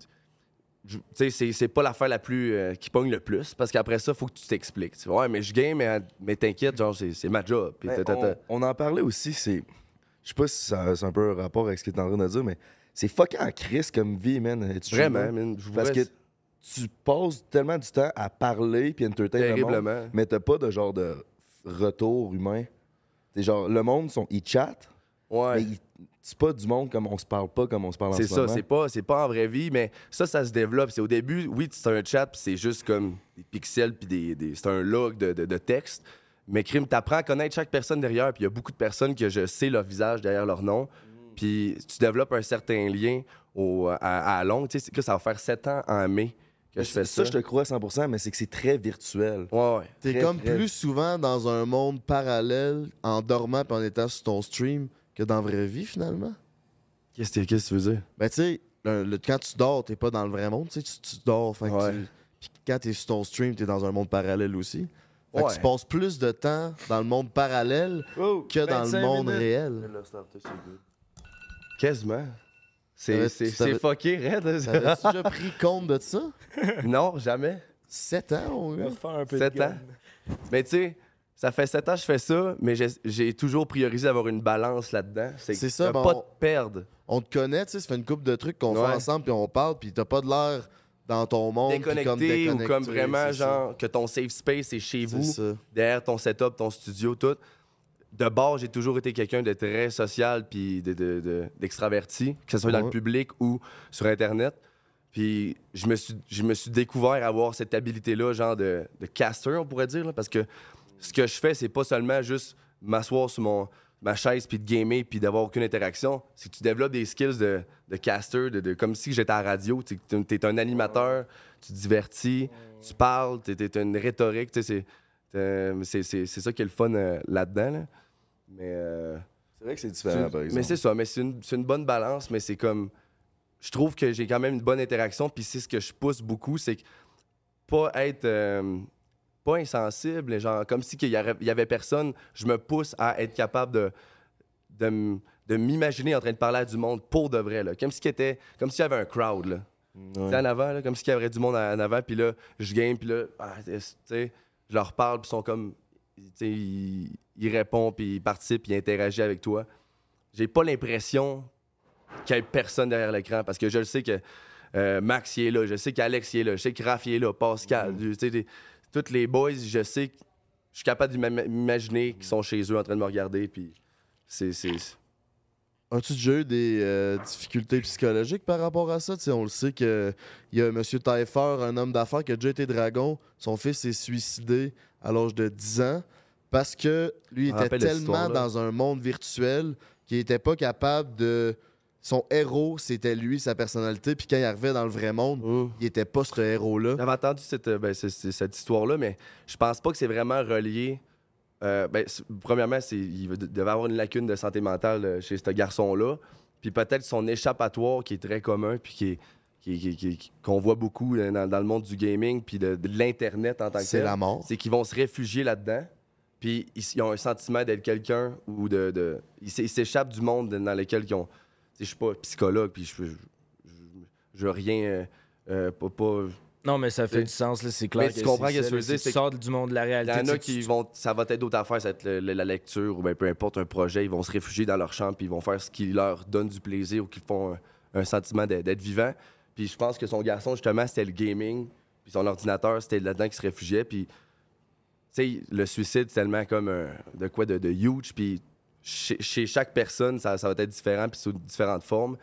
tu sais, c'est- pas l'affaire la plus. euh, qui pogne le plus, parce qu'après ça, faut que tu t'expliques. Tu vois, ouais, mais je game, mais, mais t'inquiète, genre, c'est ma job. Ben, ta, ta, ta. on, on en parlait aussi, c'est. Je sais pas si ça- c'est un peu un rapport avec ce que tu es en train de dire, mais c'est fucking en crise comme vie, man. Vraiment, man, Parce que tu passes tellement du temps à parler puis entertain le monde, Terriblement. mais t'as pas de genre de retour humain. C'est genre, le monde, sont, ils chattent, Ouais. mais c'est pas du monde comme on se parle pas comme on se parle en C'est ce ça, moment. c'est pas, c'est pas en vraie vie, mais ça, ça se développe. C'est au début, oui, c'est un chat, puis c'est juste comme des pixels, puis des, des- c'est un log de, de- de texte. Mais Crime, t'apprends à connaître chaque personne derrière, puis il y a beaucoup de personnes que je sais leur visage derrière leur nom. Puis tu développes un certain lien au, à, à long. Tu sais, c'est que ça va faire sept ans en mai que je fais ça. ça, je te crois à 100%, mais c'est que c'est très virtuel. Ouais, ouais. T'es comme très- plus souvent dans un monde parallèle en dormant puis en étant sur ton stream que dans la vraie vie, finalement. Qu'est-ce que qu'est-ce que tu veux dire? Ben, tu sais, le- le- quand tu dors, t'es pas dans le vrai monde, tu sais, tu, dors. Fait que Ouais. tu- Puis quand t'es sur ton stream, t'es dans un monde parallèle aussi. Fait Ouais. que tu passes plus de temps dans le monde parallèle que dans le 25 monde minutes. réel. Quasiment. C'est fucké, raide. T'avais-tu déjà pris compte de ça? non, jamais. 7 ans, On va faire un peu Sept de ans. Mais tu sais, ça fait sept ans que je fais ça, mais j'ai- toujours priorisé d'avoir une balance là-dedans. C'est que ça, de bon, pas on- te perdre. On te connaît, tu sais, ça fait une couple de trucs qu'on Ouais. fait ensemble puis on parle puis t'as pas de l'air dans ton monde. Déconnecté, comme déconnecté, ou comme vraiment, ça. genre, que ton safe space est chez C'est vous, ça. derrière ton setup, ton studio, tout. De base, j'ai toujours été quelqu'un de très social puis de- de- de- d'extraverti, que ce soit dans le public ou sur Internet. Puis je me suis, je me suis découvert avoir cette habilité-là, genre de, de caster, on pourrait dire, là, parce que ce que je fais, c'est pas seulement juste m'asseoir sur mon, ma chaise puis de gamer puis d'avoir aucune interaction. C'est que tu développes des skills de, de caster, de, de- comme si j'étais à la radio. Tu es un animateur, tu divertis, tu parles, tu es, une rhétorique. tu sais, C'est c'est- c'est- c'est ça qui est le fun euh, là-dedans. là. Mais, euh, C'est vrai que c'est différent, par exemple. mais c'est ça, mais c'est une, une bonne balance, mais c'est comme. Je trouve que j'ai quand même une bonne interaction, puis c'est ce que je pousse beaucoup, c'est que pas être. euh, pas insensible, genre comme si il y, avait personne, je me pousse à être capable de, de, de m'imaginer en train de parler à du monde pour de vrai, là. Comme si était, comme s'il y avait un crowd, là. Tu sais, en avant, là, comme s'il y avait du monde en avant, puis là, je game, puis là, ah, tu sais, je leur parle, puis ils sont comme. Il, il répond, puis il participe, puis il interagit avec toi. J'ai pas l'impression qu'il y ait personne derrière l'écran parce que je le sais que euh, Max il est là, je sais qu'Alex est là, je sais que Raph il est là, Pascal, sais, des- tous les boys, je sais que je suis capable d'imaginer qu'ils sont chez eux en train de me regarder, puis c'est. As-tu déjà eu des euh, difficultés psychologiques par rapport à ça? On le sait qu'il y a M. Taillefer, un homme d'affaires qui a déjà été dragon. Son fils s'est suicidé à l'âge de 10 ans parce que lui me était tellement dans un monde virtuel qu'il n'était pas capable de. Son héros, c'était lui, sa personnalité. Puis quand il arrivait dans le vrai monde, il était pas ce héros-là. J'avais entendu cette, euh, ben, cette histoire-là, mais je pense pas que c'est vraiment relié. Euh, ben, premièrement, il de- devait avoir une lacune de santé mentale euh, chez ce garçon-là. Puis peut-être son échappatoire qui est très commun, puis qui est- qu'on voit beaucoup euh, dans, dans le monde du gaming, puis de, de l'Internet en tant que C'est tel. la mort. C'est qu'ils vont se réfugier là-dedans. Puis ils, ils ont un sentiment d'être quelqu'un ou de. de- ils s'échappent du monde dans lequel ils ont. Je suis pas psychologue, puis je, je, je, je veux rien. euh, euh, pas, pas- Non, mais ça fait C'est- du sens, là, c'est clair. Mais tu comprends c'est ça, que je veux dire, c'est c'est Tu sors du monde de la Il réalité. y en a qui tu- vont. Ça va être d'autres affaires, ça va être le- le- la lecture ou ben, peu importe un projet. Ils vont se réfugier dans leur champ puis ils vont faire ce qui leur donne du plaisir ou qui font un, un sentiment d'être vivant. Puis je pense que son garçon, justement, c'était le gaming. Puis son ordinateur, c'était là-dedans qu'il se réfugiait. Puis, tu sais, le suicide, c'est tellement comme de quoi de, huge. Puis chez, chez chaque personne, ça, ça va être différent puis sous différentes formes.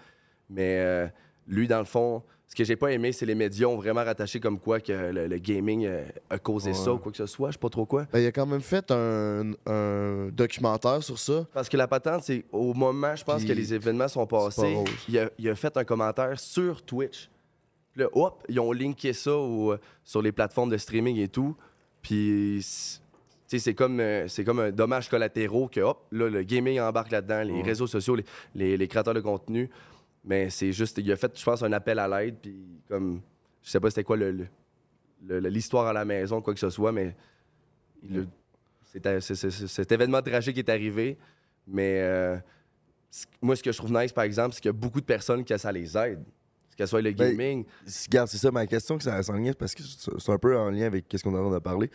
Mais euh, lui, dans le fond, ce que j'ai pas aimé, c'est les médias ont vraiment rattaché comme quoi que le, le gaming euh, a causé ça ou quoi que ce soit. Je sais pas trop quoi. Ben, il a quand même fait un, un documentaire sur ça. Parce que la patente, c'est au moment, je pense Puis, que les événements sont passés, il a, il a fait un commentaire sur Twitch. Puis là, hop, ils ont linké ça au- sur les plateformes de streaming et tout. Puis, c'est- comme, euh, c'est comme un dommage collatéraux que, hop, là, le gaming embarque là-dedans, les Ouais. réseaux sociaux, les, les- les créateurs de contenu. Mais c'est juste, il a fait, je pense, un appel à l'aide. Puis, comme, je sais pas c'était quoi le- le- le- le- l'histoire à la maison, quoi que ce soit, mais il cet événement tragique est arrivé. Mais euh, moi, ce que je trouve nice, par exemple, c'est qu'il y a beaucoup de personnes que ça les aide. Que ce soit le Ben, gaming. Regarde, c'est ça ma question que ça s'enligne parce que c'est un peu en lien avec ce qu'on est en train de parler.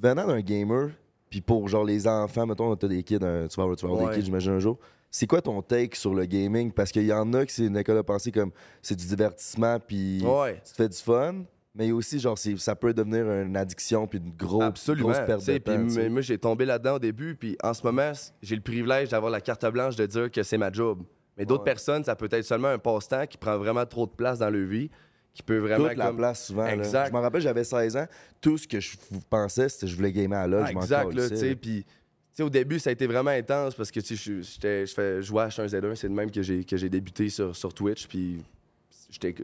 Venant d'un gamer, puis pour genre les enfants, mettons, t'as des kids, tu vas avoir, tu vas avoir Ouais. des kids, j'imagine un jour. C'est quoi ton take sur le gaming? Parce qu'il y en a que c'est une école de pensée comme c'est du divertissement, puis Ouais. tu te fais du fun. Mais il y a aussi, genre, ça peut devenir une addiction, puis une gros, Absolument. grosse perte de puis temps. m- moi, j'ai tombé là-dedans au début. Puis en ce moment, j'ai le privilège d'avoir la carte blanche de dire que c'est ma job. Mais d'autres Ouais. personnes, ça peut être seulement un passe-temps qui prend vraiment trop de place dans leur vie, qui peut vraiment. Toute la comme- place, souvent. là. Exact. Je me rappelle, j'avais 16 ans. Tout ce que je pensais, c'était que je voulais gamer à m'en exact, là, tu sais. là. Puis, au début, ça a été vraiment intense parce que, je- jouer à H1Z1, c'est de même que j'ai que j'ai débuté sur, sur Twitch. Puis, j'étais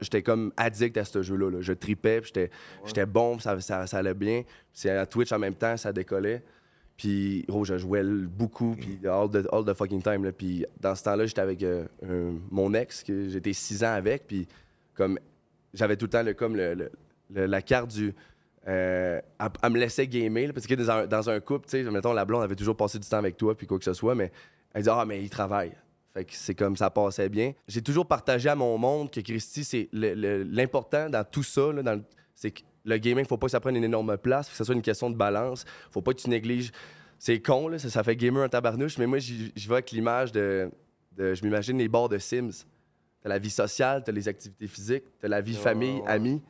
j'étais comme addict à ce jeu-là. là. Je tripais, puis j'étais j'étais bon, ça, ça, ça allait bien. C'est à Twitch en même temps, ça décollait. Puis, gros, je jouais beaucoup, puis all the, all the fucking time. Là. Puis, dans ce temps-là, j'étais avec euh, mon ex, que j'étais six ans avec, puis comme j'avais tout le temps le, comme le, le- le- la carte du. Euh, elle me laissait gamer, là, parce que dans un, dans un couple, tu sais, mettons, la blonde avait toujours passé du temps avec toi, puis quoi que ce soit, mais elle dit Ah, mais il travaille. Fait que c'est comme ça passait bien. J'ai toujours partagé à mon monde que Christy, c'est l'important dans tout ça, c'est que le gaming, faut pas que ça prenne une énorme place, faut que ça soit une question de balance. Faut pas que tu négliges. C'est con, là, ça, ça fait gamer un tabarnouche, mais moi, j'y vais avec l'image de, de- Je m'imagine les bars de Sims. T'as la vie sociale, t'as les activités physiques, t'as la vie famille, amis.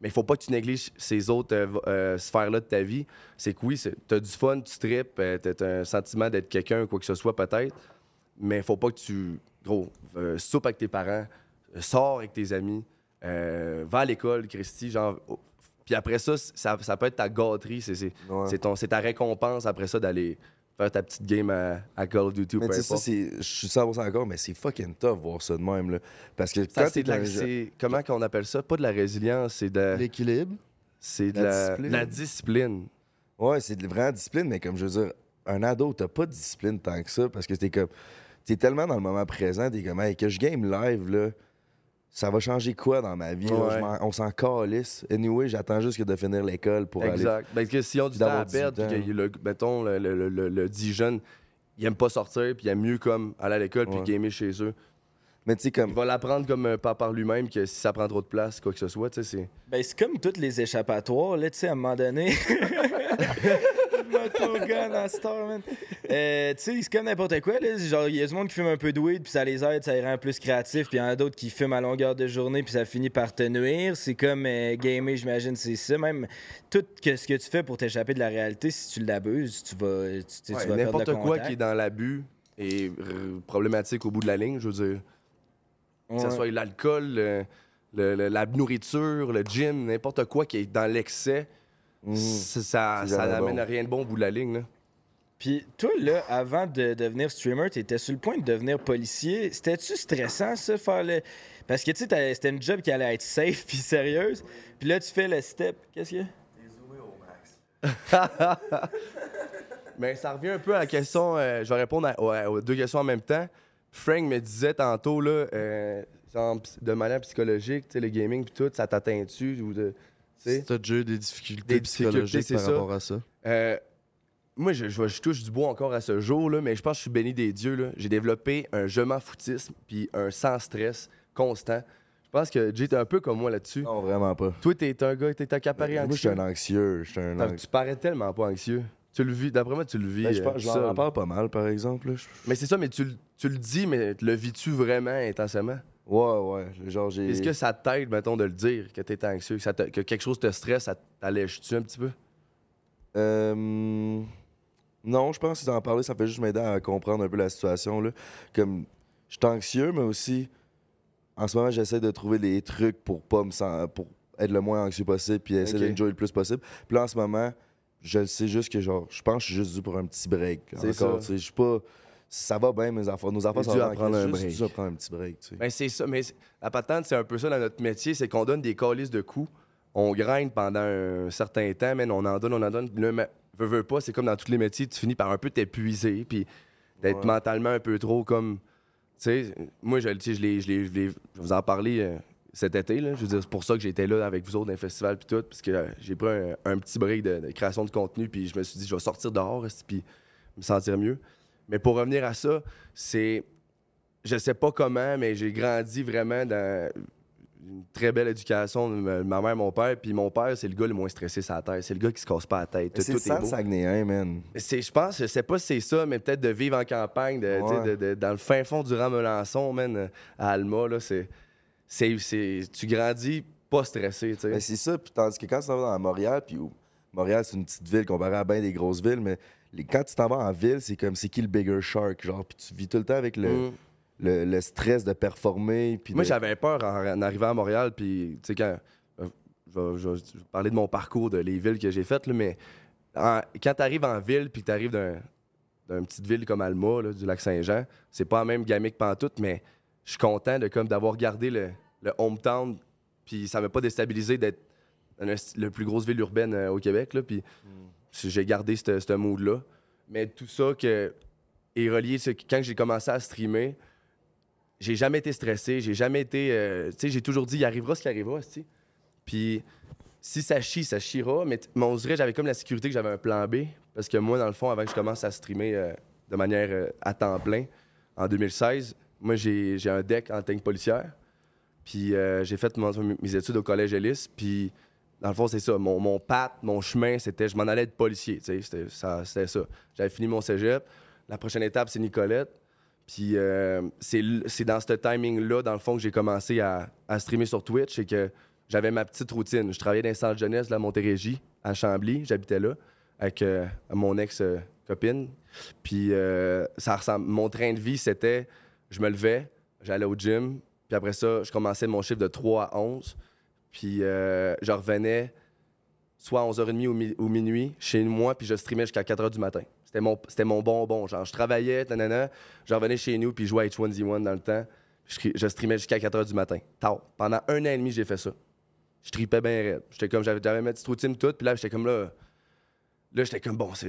Mais il faut pas que tu négliges ces autres euh, euh, sphères-là de ta vie. C'est que oui, c'est- t'as du fun, tu tripes, euh, t'as t'as un sentiment d'être quelqu'un, quoi que ce soit peut-être. Mais faut pas que tu, gros, soupes avec tes parents, sors avec tes amis, va à l'école, Christy, genre. oh. Puis après ça, ça, ça peut être ta gâterie, Ouais. c'est ta récompense après ça d'aller faire ta petite game à, à Call of Duty ou Mais peu ça. Je suis 100% d'accord, mais c'est fucking tough voir ça de même, là. Parce que Ça, quand de la, comment qu'on appelle ça? Pas de la résilience, c'est de, L'équilibre. c'est de La la, discipline. la discipline. Ouais, c'est de- vraiment discipline, mais comme je veux dire, un ado, t'as pas de discipline tant que ça parce que t'es comme. T'es tellement dans le moment présent, t'es comme, hey, que je game live, là, ça va changer quoi dans ma vie? là? Ouais. M'en- on s'en calisse. Anyway, j'attends juste que de finir l'école pour aller. Exact. Parce que s'ils ont du temps à perdre, 18 puis que le, mettons, le, le, le, le- le dit jeune, il aime pas sortir, puis il aime mieux comme aller à l'école, puis gamer chez eux. Mais tu sais, Il comme. va l'apprendre comme euh, par, par lui-même que si ça prend trop de place, quoi que ce soit, tu sais, c'est... Ben, c'est comme toutes les échappatoires, là, tu sais, à un moment donné. motogun à Star, man. Euh, tu sais, c'est comme n'importe quoi, là. Genre, il y a du monde qui fume un peu de weed, puis ça les aide, ça les rend plus créatifs, puis il y en a d'autres qui fument à longueur de journée, puis ça finit par te nuire. C'est comme euh, gamer, j'imagine, c'est ça. Même tout que, ce que tu fais pour t'échapper de la réalité, si tu l'abuses, tu vas, tu, tu N'importe quoi qui est dans l'abus est problématique au bout de la ligne, je veux dire. Que ce soit l'alcool, la nourriture, le gym, n'importe quoi qui est dans l'excès, Mhm. ça, n'amène bon. à rien de bon au bout de la ligne. là. Puis toi, là, avant de devenir streamer, t'étais sur le point de devenir policier. C'était-tu stressant, ça, faire le... Parce que, tu sais, t'as- c'était une job qui allait être safe puis sérieuse. Puis là, tu fais le step. Qu'est-ce qu'il y a? Mais ça revient un peu à la question, euh, je vais répondre à- ouais, aux deux questions en même temps. Frank me disait tantôt, là, euh, de manière psychologique, tu sais, le gaming puis tout, ça t'atteint-tu ou de... tu sais? Si t'as déjà eu des difficultés Des psychologiques c'est par ça. rapport à ça. Euh, moi, je, je, je touche du bois encore à ce jour, là, mais je pense que je suis béni des dieux. J'ai développé un je m'en foutisme puis un sans stress constant. Je pense que Jay, t'es un peu comme moi là-dessus. Non, vraiment pas. Toi, t'es un gars, t'es accaparé Moi, je suis anxieux. un anxieux. Je suis un Non, anx- Tu parais tellement pas anxieux. Tu le vis, d'après moi, tu le vis. Ben, je euh, parle pas mal, par exemple. là. Mais c'est ça, mais tu le dis, mais le vis-tu vraiment intensément? Ouais, ouais. Genre, j'ai. Est-ce que ça t'aide, mettons, de le dire, que t'es anxieux, que, ça te- que quelque chose te stresse, ça t'allège-tu un petit peu? Euh, Non, je pense que d'en parler, ça peut juste m'aider à comprendre un peu la situation. Là. Comme, je suis anxieux, mais aussi, en ce moment, j'essaie de trouver des trucs pour pas me pour être le moins anxieux possible, puis essayer Ok. d'enjoy le plus possible. Puis là, en ce moment, je sais juste que, genre, je pense que je suis juste dû pour un petit break. C'est encore, Je suis pas. Ça va bien, mes affaires. Nos va à bien, prendre un break. prendre un petit break. tu sais. Ben, c'est ça, mais la patente, c'est un peu ça dans notre métier, c'est qu'on donne des calices de coups, on grind pendant un certain temps, mais on en donne, on en donne. Mais, veux, veux pas, c'est comme dans tous les métiers, tu finis par un peu t'épuiser, puis d'être Ouais. mentalement un peu trop comme. Tu sais, moi, je, l'ai- je, l'ai- je, l'ai- je vous en parler euh, cet été, là. Je veux dire, c'est pour ça que j'étais là avec vous autres dans le festival, puis tout, parce que euh, j'ai pris un, un petit break de, de création de contenu, puis je me suis dit, je vais sortir dehors, puis me sentir mieux. Mais pour revenir à ça, c'est je sais pas comment, mais j'ai grandi vraiment dans une très belle éducation de ma mère, mon père. Puis mon père, c'est le gars le moins stressé sur la terre. C'est le gars qui se casse pas la tête. C'est ça, est beau. Saguenay, man. Je pense, je sais pas si c'est ça, mais peut-être de vivre en campagne, de, Ouais. de- de- dans le fin fond du Ramelançon, man, à Alma, là, c'est, c'est, c'est- tu grandis pas stressé, tu sais. C'est ça. Puis tandis que quand tu vas dans Montréal, puis où- Montréal, c'est une petite ville comparée à bien des grosses villes, mais les- quand tu t'en vas en ville, c'est comme c'est qui le bigger shark, genre, puis tu vis tout le temps avec le, Mm. le, le stress de performer. Puis Moi, de- j'avais peur en, en arrivant à Montréal, puis, tu sais, quand. euh, Je vais, je je vais parler de mon parcours, de les villes que j'ai faites, là, mais en- quand tu arrives en ville, puis tu arrives d'un- d'une petite ville comme Alma, là, du lac Saint-Jean, c'est pas la même gamique pantoute, mais je suis content de, comme, d'avoir gardé le, le hometown, puis ça m'a pas déstabilisé d'être le plus grosse ville urbaine euh, au Québec, là, puis j'ai gardé ce mood-là. Mais tout ça que, est relié, quand j'ai commencé à streamer, j'ai jamais été stressé, j'ai jamais été. euh, tu sais, j'ai toujours dit, il arrivera ce qui arrivera, Puis si ça chie, ça chiera. Mais, on dirait, j'avais comme la sécurité que j'avais un plan B. Parce que moi, dans le fond, avant que je commence à streamer euh, de manière euh, à temps plein, en 2016, moi, j'ai un deck en technique policière. Puis j'ai fait mes études au collège Ellis. Puis dans le fond, c'est ça. Mon, mon path, mon chemin, c'était je m'en allais être policier. C'était ça. J'avais fini mon cégep. La prochaine étape, c'est Nicolette. Puis euh, c'est dans ce timing-là, dans le fond, que j'ai commencé à, streamer sur Twitch. C'est que j'avais ma petite routine. Je travaillais dans un centre jeunesse, là, à Montérégie, à Chambly. J'habitais là avec euh, mon ex-copine. Puis euh, ça ressemble... mon train de vie, c'était je me levais, j'allais au gym. Puis après ça, je commençais mon chiffre de 3 à 11. Puis euh, je revenais soit à 11h30 ou, mi- ou minuit chez moi, puis je streamais jusqu'à 4h du matin. C'était mon, c'était mon bonbon. Genre, je travaillais, nanana, je revenais chez nous, puis je jouais à H1Z1 dans le temps. Je, streamais jusqu'à 4h du matin. Tard. Pendant un an et demi, j'ai fait ça. Je tripais bien raide. J'étais comme, j'avais, j'avais ma petite routine toute, puis là, j'étais comme là. Là, j'étais comme, bon, c'est.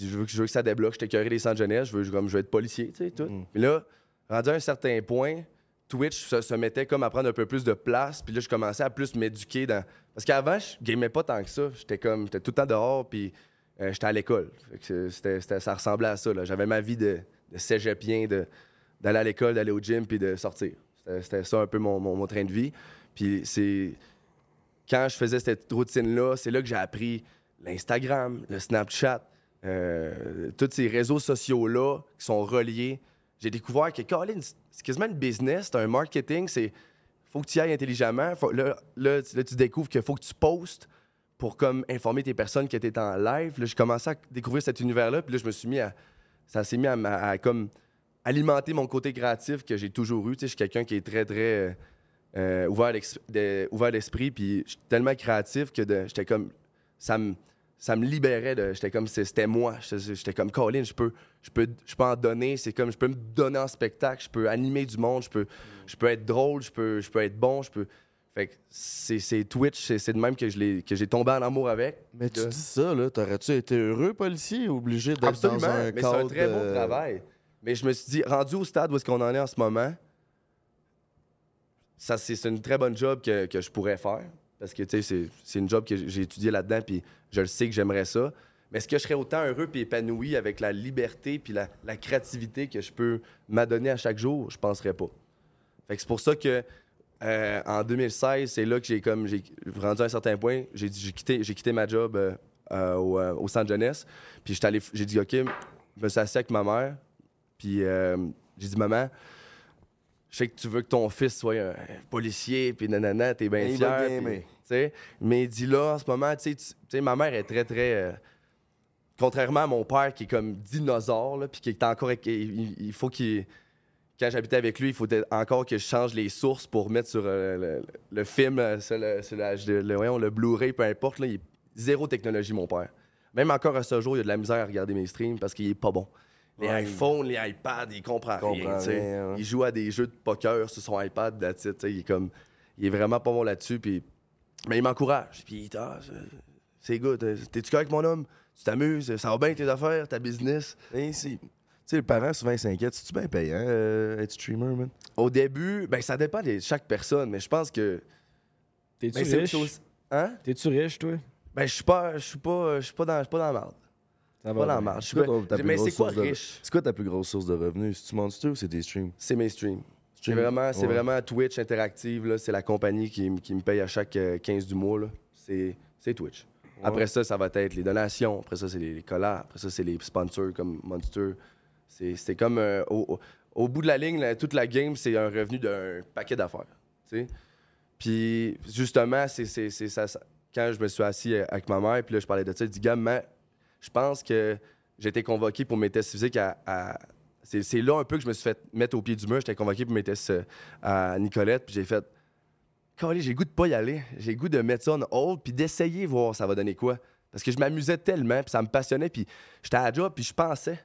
Je veux, que- je veux que ça débloque. J'étais curé des centres jeunesse. Je veux, comme, je veux être policier, tu sais, tout. Mm. Mais là, rendu à un certain point, Twitch se, se mettait comme à prendre un peu plus de place. Puis là, je commençais à plus m'éduquer dans. Parce qu'avant, je gamais pas tant que ça. J'étais comme. J'étais tout le temps dehors, puis euh, j'étais à l'école. Ça ressemblait à ça. J'avais ma vie de, de cégepien, de, d'aller à l'école, d'aller au gym, puis de sortir. C'était, ça un peu mon, mon- mon train de vie. Puis c'est. Quand je faisais cette routine-là, c'est là que j'ai appris l'Instagram, le Snapchat, euh, tous ces réseaux sociaux-là qui sont reliés. J'ai découvert que, Colin, c'est quasiment une business, c'est un marketing, c'est faut que tu y ailles intelligemment. Là, là, tu- découvres qu'il faut que tu postes pour comme informer tes personnes que tu en live. Là, j'ai commencé à découvrir cet univers-là, puis là, je me suis mis à. Ça s'est mis à, comme alimenter mon côté créatif que j'ai toujours eu. Je suis quelqu'un qui est très, très euh, euh, ouvert, à d'esprit, puis je suis tellement créatif que j'étais comme. Ça me, ça me libérait de. J'étais comme. C'était moi. J'étais comme, Colin, je peux, je, peux, je peux en donner. C'est comme, je peux me donner en spectacle, je peux animer du monde, je peux, je peux être drôle, je peux, je peux être bon, je peux. Fait que c'est Twitch, c'est de même que je l'ai- que j'ai tombé en amour avec. Mais tu dis ça, là, t'aurais-tu été heureux, policier, obligé d'être dans Absolument, un mais c'est un très beau euh, travail. Mais je me suis dit, rendu au stade où est-ce qu'on en est en ce moment, ça c'est c'est une très bonne job que, que je pourrais faire. Parce que, c'est- une job que j'ai étudié là-dedans, puis je le sais que j'aimerais ça. Mais est-ce que je serais autant heureux et épanoui avec la liberté puis la, créativité que je peux m'adonner à chaque jour? Je penserais pas. C'est pour ça que euh, en 2016, c'est là que j'ai comme j'ai rendu à un certain point, j'ai quitté quitté ma job euh, euh, au, au centre jeunesse, puis j'ai dit OK, je me suis assis avec ma mère, puis j'ai dit maman, je sais que tu veux que ton fils soit un policier, puis nanana, t'es bien fier. tu sais, mais il dit là, en ce moment, tu sais, ma mère est très, très. euh, contrairement à mon père qui est comme dinosaure, puis qui est encore. Il, il faut qu'il. Quand j'habitais avec lui, il faut encore que je change les sources pour mettre sur euh, le, le film, euh, sur le, sur le- le Blu-ray, peu importe. Là, il zéro technologie, mon père. Même encore à ce jour, il a de la misère à regarder mes streams parce qu'il est pas bon. Les Ouais, iPhones, les iPads, il comprend, comprend rien. tu sais. rien, ouais. Il joue à des jeux de poker sur son iPad, that's it, tu sais, il est comme. Il est vraiment pas bon là-dessus. Puis, mais il m'encourage. Puis, il Ah, c'est- good. T'es-tu correct, mon homme? Tu t'amuses? Ça va bien tes affaires, ta business? Mais si. Tu sais, les parents, souvent, ils s'inquiètent. C'est-tu bien payant, euh, être streamer, man? Au début, ben ça dépend de chaque personne, mais je pense que. T'es-tu ben, riche? Hein? T'es-tu riche, toi? Ben, je suis pas. Je suis pas. Je suis pas dans. Je suis pas dans la merde. C'est quoi ta plus Mais grosse c'est quoi source de- riche? C'est quoi ta plus grosse source de revenus? C'est-tu Monster ou c'est tes streams? C'est mes streams. C'est Stream? vraiment, c'est Ouais. vraiment Twitch Interactive. là. C'est la compagnie qui, m- qui me paye à chaque euh, 15 du mois. là. C'est c'est Twitch. Après ça, ça va être les donations. Après ça, c'est les, les collabs. Après ça, c'est les sponsors comme Monster. C'est c'est comme... euh, au, au- au bout de la ligne, toute la game, c'est un revenu d'un paquet d'affaires. tu sais. Puis justement, c'est c'est- c'est ça, ça- Quand je me suis assis euh, avec ma mère, puis là, je parlais de ça, je dis, gars, mais je pense que j'ai été convoqué pour mes tests physiques à... c'est là un peu que je me suis fait mettre au pied du mur. J'étais convoqué pour mes tests euh, à Nicolette, puis j'ai fait... J'ai goût de pas y aller. J'ai goût de mettre ça en hold, puis d'essayer voir ça va donner quoi. Parce que je m'amusais tellement, puis ça me passionnait, puis j'étais à la job, puis je pensais.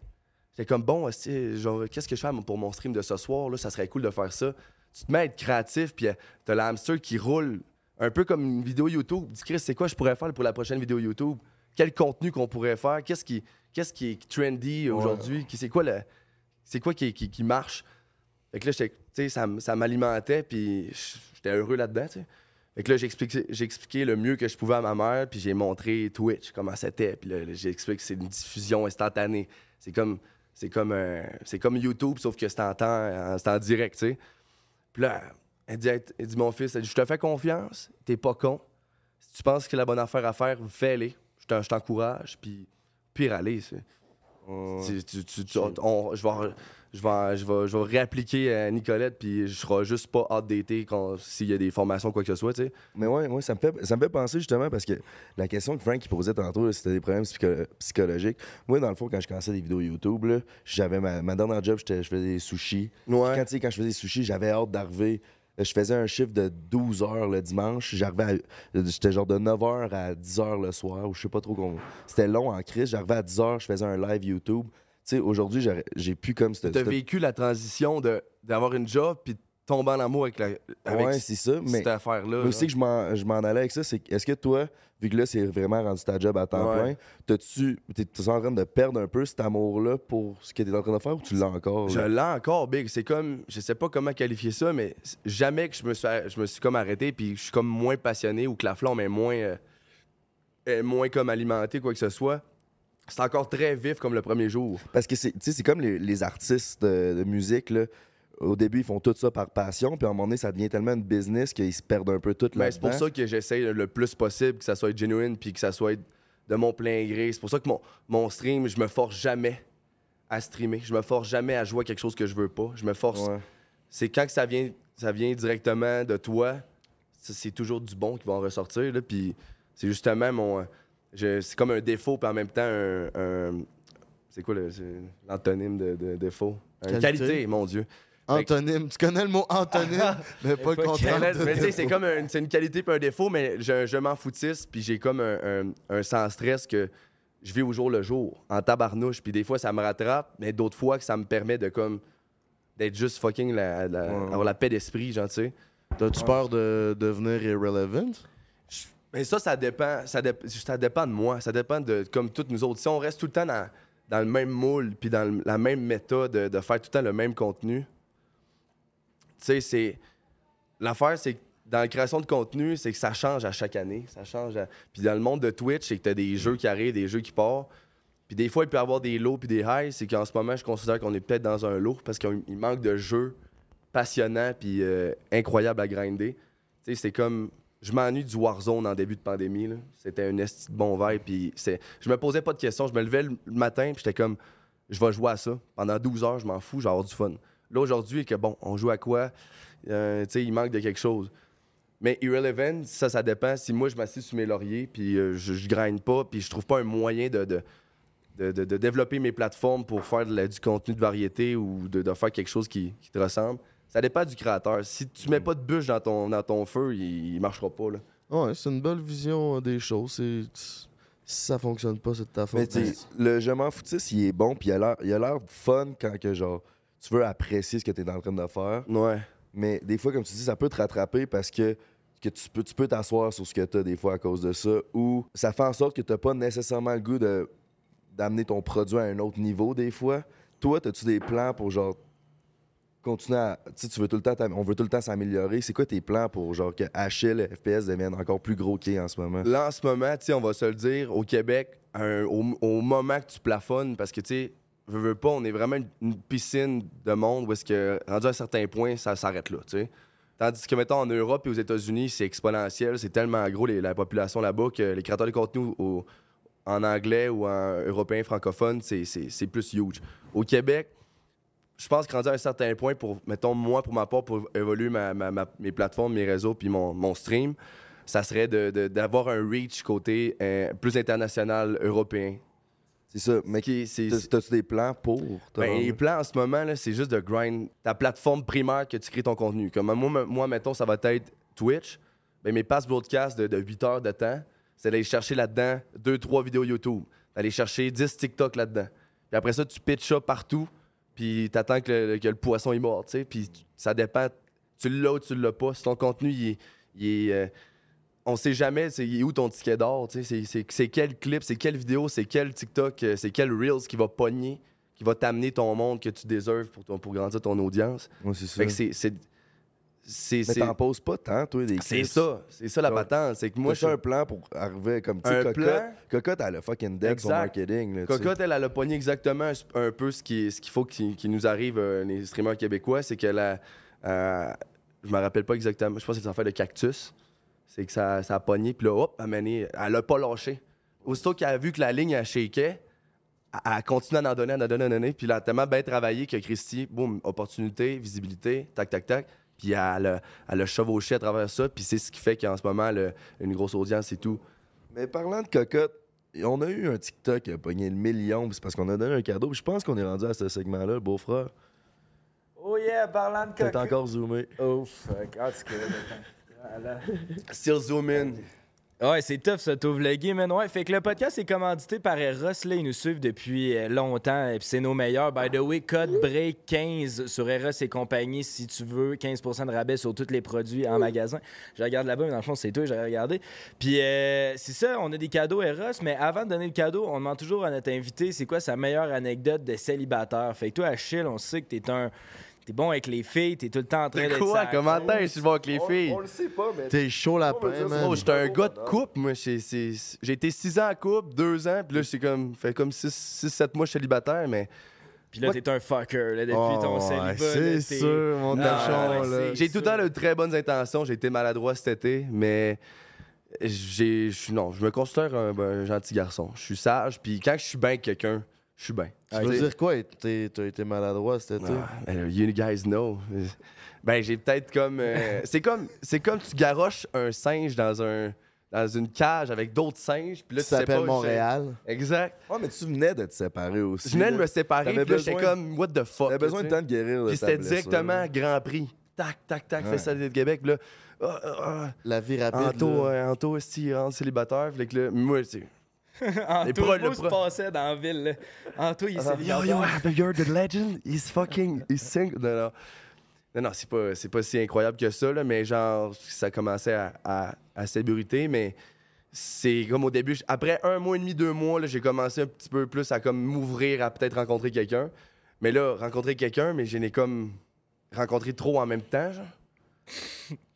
J'étais comme, bon, qu'est-ce que je fais pour mon stream de ce soir? Là, ça serait cool de faire ça. Tu te mets à être créatif, puis euh, t'as l'hamster qui roule, un peu comme une vidéo YouTube. Dis, Chris, c'est quoi je pourrais faire pour la prochaine vidéo YouTube? Quel contenu qu'on pourrait faire? Qu'est-ce qui, qu'est-ce qui est trendy aujourd'hui? Qui- C'est quoi, le, c'est quoi qui, qui, qui marche? Fait que là, j'étais- ça, ça m'alimentait, puis j'étais heureux là-dedans, tu sais. Fait que là, le mieux que je pouvais à ma mère, puis j'ai montré Twitch, comment c'était. Puis là, j'ai expliqué que c'est une diffusion instantanée. C'est comme, c'est comme, un- c'est comme YouTube, sauf que c'est en temps, en- c'est en direct, tu sais. Puis là, elle dit, elle dit, mon fils, elle dit, je te fais confiance, t'es pas con. Si tu penses que c'est la bonne affaire à faire, fais-les. Je t'en- je t'encourage, puis pire aller. c'est- je, vais, je, vais, je, vais, je vais réappliquer à Nicolette, puis je serai juste pas hâte d'été quand- s'il y a des formations, quoi que ce soit, tu sais. Mais ouais, ouais, ça me fait ça me fait penser justement parce que la question que Frank posait tantôt, c'était des problèmes psycho- psychologiques. Moi, dans le fond, quand je commençais des vidéos YouTube, là, j'avais ma, ma dernière job, je faisais des sushis. Ouais. Quand, tu sais, quand je faisais des sushis, j'avais hâte d'arriver. Je faisais un chiffre de 12 heures le dimanche. J'arrivais J'étais genre de 9 h à 10 h le soir, ou je sais pas trop comment. C'était long en crise. J'arrivais à 10 h, je faisais un live YouTube. Tu sais, aujourd'hui, j'ai plus comme. T'as cette- vécu la transition de, d'avoir une job, puis de tomber en amour avec, la, avec ouais, c- c'est ça. Mais cette affaire-là. Mais aussi que je m'en, allais avec ça, c'est que- est-ce que toi, vu que là, c'est vraiment rendu ta job à temps Ouais. plein, t'as-tu, t'es, t'es en train de perdre un peu cet amour-là pour ce que t'es en train de faire ou tu l'as encore? Je là? l'ai encore, Big. C'est comme, je sais pas comment qualifier ça, mais jamais que je me suis, je me suis comme arrêté, puis je suis comme moins passionné ou que la flamme est moins, euh, est moins comme alimentée, quoi que ce soit. C'est encore très vif comme le premier jour. Parce que c'est, tu sais, c'est comme les, les artistes de, de musique, là. Au début, ils font tout ça par passion, puis à un moment donné, ça devient tellement une business qu'ils se perdent un peu tout Mais Ben, c'est pour ça que j'essaye le plus possible que ça soit genuine, puis que ça soit de mon plein gré. C'est pour ça que mon, mon stream, je me force jamais à streamer. Je me force jamais à jouer à quelque chose que je veux pas. Je me force. Ouais. C'est quand que ça vient, ça vient directement de toi, c'est toujours du bon qui va en ressortir. Là, puis c'est justement mon. euh, je- c'est comme un défaut, puis en même temps, un. un- c'est quoi l'antonyme de, de défaut? Une Qualité. qualité, mon Dieu. Antonyme. Tu connais le mot antonyme, mais pas le contraire. Mais, tu sais, c'est comme un- c'est une qualité puis un défaut, mais je, je m'en foutisse, puis j'ai comme un, un, un sans stress que je vis au jour le jour, en tabarnouche, puis des fois ça me rattrape, mais d'autres fois que ça me permet de comme d'être juste fucking la, la- Ouais. avoir la paix d'esprit, genre tu sais. T'as-tu peur de devenir irrelevant? Mais ça, ça dépend, ça, ça dépend de moi, ça dépend de comme toutes nous autres. Si on reste tout le temps dans, dans le même moule, puis dans la même méthode de, de faire tout le temps le même contenu, sais, c'est. L'affaire, c'est que dans la création de contenu, c'est que ça change à chaque année. Ça change. à- Puis dans le monde de Twitch, c'est que t'as des jeux qui arrivent, des jeux qui partent. Puis des fois, il peut y avoir des lows puis des highs. C'est qu'en ce moment, je considère qu'on est peut-être dans un low parce qu'il il manque de jeux passionnants puis euh, incroyables à grinder. Tu sais, c'est comme. Je m'ennuie du Warzone en début de pandémie. C'était un esti de bon vibe. Puis c'est... je me posais pas de questions. Je me levais le le matin puis j'étais comme, je vais jouer à ça. Pendant 12 heures, je m'en fous, je vais avoir du fun. Là, aujourd'hui, que bon, on joue à quoi? Euh, tu sais, il manque de quelque chose. Mais Irrelevant, ça, ça dépend. Si moi, je m'assieds sur mes lauriers, puis euh, je, je grind pas, puis je trouve pas un moyen de, de, de, de- de développer mes plateformes pour faire de la- du contenu de variété ou de, de faire quelque chose qui, qui te ressemble, ça dépend du créateur. Si tu mets pas de bûche dans ton, dans ton feu, il, il marchera pas. Là. Ouais, c'est une belle vision euh, des choses. Si ça fonctionne pas, c'est de ta faute. Mais tu sais, le je m'en foutisse, il est bon, puis il a l'air- il a l'air fun quand que, genre, tu veux apprécier ce que tu es en train de faire. Ouais. Mais des fois, comme tu dis, ça peut te rattraper parce que, que tu peux tu peux t'asseoir sur ce que tu as des fois à cause de ça. Ou ça fait en sorte que tu pas nécessairement le goût de, d'amener ton produit à un autre niveau des fois. Toi, as-tu des plans pour genre continuer à. Tu sais, tu veux tout le temps on veut tout le temps s'améliorer. C'est quoi tes plans pour genre que HL, FPS deviennent encore plus gros qu'est en ce moment? Là, en ce moment, tu sais, on va se le dire, au Québec, un- au, au moment que tu plafonnes, parce que, tu sais, on est vraiment une, piscine de monde où est-ce que, rendu à un certain point, ça s'arrête là. Tandis que, mettons, en Europe et aux États-Unis, c'est exponentiel, c'est tellement gros, la population là-bas, que les créateurs de contenu en anglais ou en européen francophone, c'est- plus huge. Au Québec, je pense que rendu à un certain point, pour, mettons, moi, pour ma part, pour évoluer mes plateformes, mes réseaux, puis mon, stream, ça serait d'avoir un reach côté euh, plus international, européen. C'est ça. Mais t'as-tu des plans pour? ben, les plans en ce moment, c'est juste de grind ta plateforme primaire que tu crées ton contenu. Comme moi, moi mettons, ça va être Twitch. Ben, mes passes broadcast de, de 8 heures de temps, c'est d'aller chercher là-dedans 2-3 vidéos YouTube, d'aller chercher 10 TikTok là-dedans. Puis après ça, tu pitches ça partout, puis t'attends que le, que le poisson est mort, tu sais. Puis ça dépend, tu l'as ou tu l'as pas. Si ton contenu, il est... il est, euh, on sait jamais c'est où ton ticket d'or. C'est- quel clip, c'est quelle vidéo, c'est quel TikTok, euh, c'est quel Reels qui va pogner, qui va t'amener ton monde que tu déserves pour, ton- pour grandir ton audience. Ouais, c'est ça. Fait que c'est... Mais t'en poses pas tant, toi, des c'est ça, c'est ça la patente. C'est que moi, j'ai un plan pour arriver comme tu Cocotte. plan? Cocotte, elle a fucking dead son Exact. marketing. Là, tu sais. Cocotte, elle, elle a pogné exactement un, peu ce qui- ce qu'il faut qu'il qu'il nous arrive, euh, les streamers québécois. C'est qu'elle a. euh, je me rappelle pas exactement. Je pense que c'est une affaire de cactus. C'est que ça, ça a pogné, puis là, hop, elle, a mené- elle a pas lâché. Aussitôt qu'elle a vu que la ligne, elle shakeait, elle continué à en donner, à en donner, à en donner. Puis elle a tellement bien travaillé que Christy, boum, opportunité, visibilité, tac, tac, tac. Puis elle a, elle a chevauché à travers ça. Puis c'est ce qui fait qu'en ce moment, elle a une grosse audience et tout. Mais parlant de Cocotte, on a eu un TikTok qui a pogné le million. puis C'est parce qu'on a donné un cadeau. puis Je pense qu'on est rendu à ce segment-là, le beau-frère. Oh yeah, parlant de T'es coca. encore zoomé. Oh fuck. Ah, tu Still zoom in. Ouais, c'est tough ça, t'ouvre man. Ouais, fait que le podcast est commandité par Eros. Là, ils nous suivent depuis euh, longtemps. Et c'est nos meilleurs. By the way, code break 15 sur Eros et compagnie si tu veux. 15% de rabais sur tous les produits en magasin. Je regarde là-bas, mais dans le fond, c'est toi, j'ai regardé. Puis euh, c'est ça, on a des cadeaux Eros. Mais avant de donner le cadeau, on demande toujours à notre invité c'est quoi sa meilleure anecdote de célibataire? Fait que toi, Achille, on sait que t'es un. T'es bon avec les filles, t'es tout le temps en train De quoi? la Comment t'es? Je vais avec les filles? le sait pas, mais. T'es chaud lapin, man. Oh, j'étais un gars de couple, moi. J'ai c'est- été 6 ans en couple, 2 ans, puis là, j'ai comme, fait comme 6-7 mois célibataire, mais Puis là, t'es un fucker, là, depuis ton Oh, célibat. C'est t'es- sûr, mon tachon, là. c'est- j'ai tout le temps de très bonnes intentions. J'ai été maladroit cet été, mais J'ai, je suis- non, je me considère un, un gentil garçon. Je suis sage, puis quand je suis bien avec quelqu'un, je suis bien. Tu veux dire quoi? T'as été maladroit cet été? Ah, ben, you guys know. Ben, j'ai peut-être comme. euh, c'est comme c'est comme tu garoches un singe dans un dans une cage avec d'autres singes, puis là tu Ça sais pas. Montréal. Exact. Ouais, mais tu venais de te séparer aussi. Je venais de me séparer, puis là j'étais besoin- comme what the fuck. T'avais besoin de tu sais. temps de guérir de Puis ta c'était directement Grand Prix. Tac, tac, tac, Ouais. Festival de Québec. Puis là, ah, ah, ah. La vie rapide. Anto, là. euh, Anto, rentre célibataire. Fait que là, moi, tu sais. Anto, pro- le se pro- passait dans la ville. là. Anto, il est Yo, yo, célibataire. you're the legend. He's fucking. He's single. Non, non. Non, non, c'est pas, c'est pas si incroyable que ça, là, mais genre, ça commençait à, à, à s'ébruiter, mais c'est comme au début, après un mois et demi, deux mois, là, j'ai commencé un petit peu plus à comme m'ouvrir à peut-être rencontrer quelqu'un. Mais là, rencontrer quelqu'un, mais je n'ai comme rencontré trop en même temps, genre.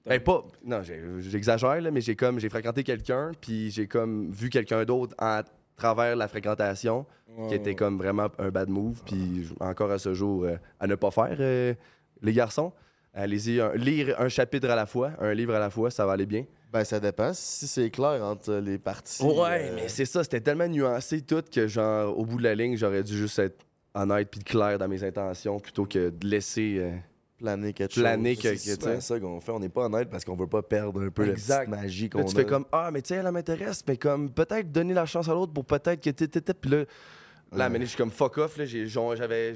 Ben, pas. Non, j'exagère, là, mais j'ai comme. J'ai fréquenté quelqu'un, puis j'ai comme vu quelqu'un d'autre à travers la fréquentation, qui était comme vraiment un bad move, puis encore à ce jour, euh, à ne pas faire, euh, les garçons. Allez-y, lire un chapitre à la fois, un livre à la fois, ça va aller bien. Ben, ça dépend. Si c'est clair entre les parties. Ouais, euh, mais c'est ça, c'était tellement nuancé tout que, genre, au bout de la ligne, j'aurais dû juste être honnête puis clair dans mes intentions plutôt que de laisser. Planer quelque Planer chose. que- C'est tu souvent sais. ça qu'on fait. On n'est pas honnête parce qu'on veut pas perdre un peu Exact. la petite magie qu'on a. tu fais comme Ah, mais tu sais, elle m'intéresse, mais comme peut-être donner la chance à l'autre pour peut-être que t'es- Puis là, là, à un moment donné, je suis comme fuck off, là. J'ai, genre, j'avais.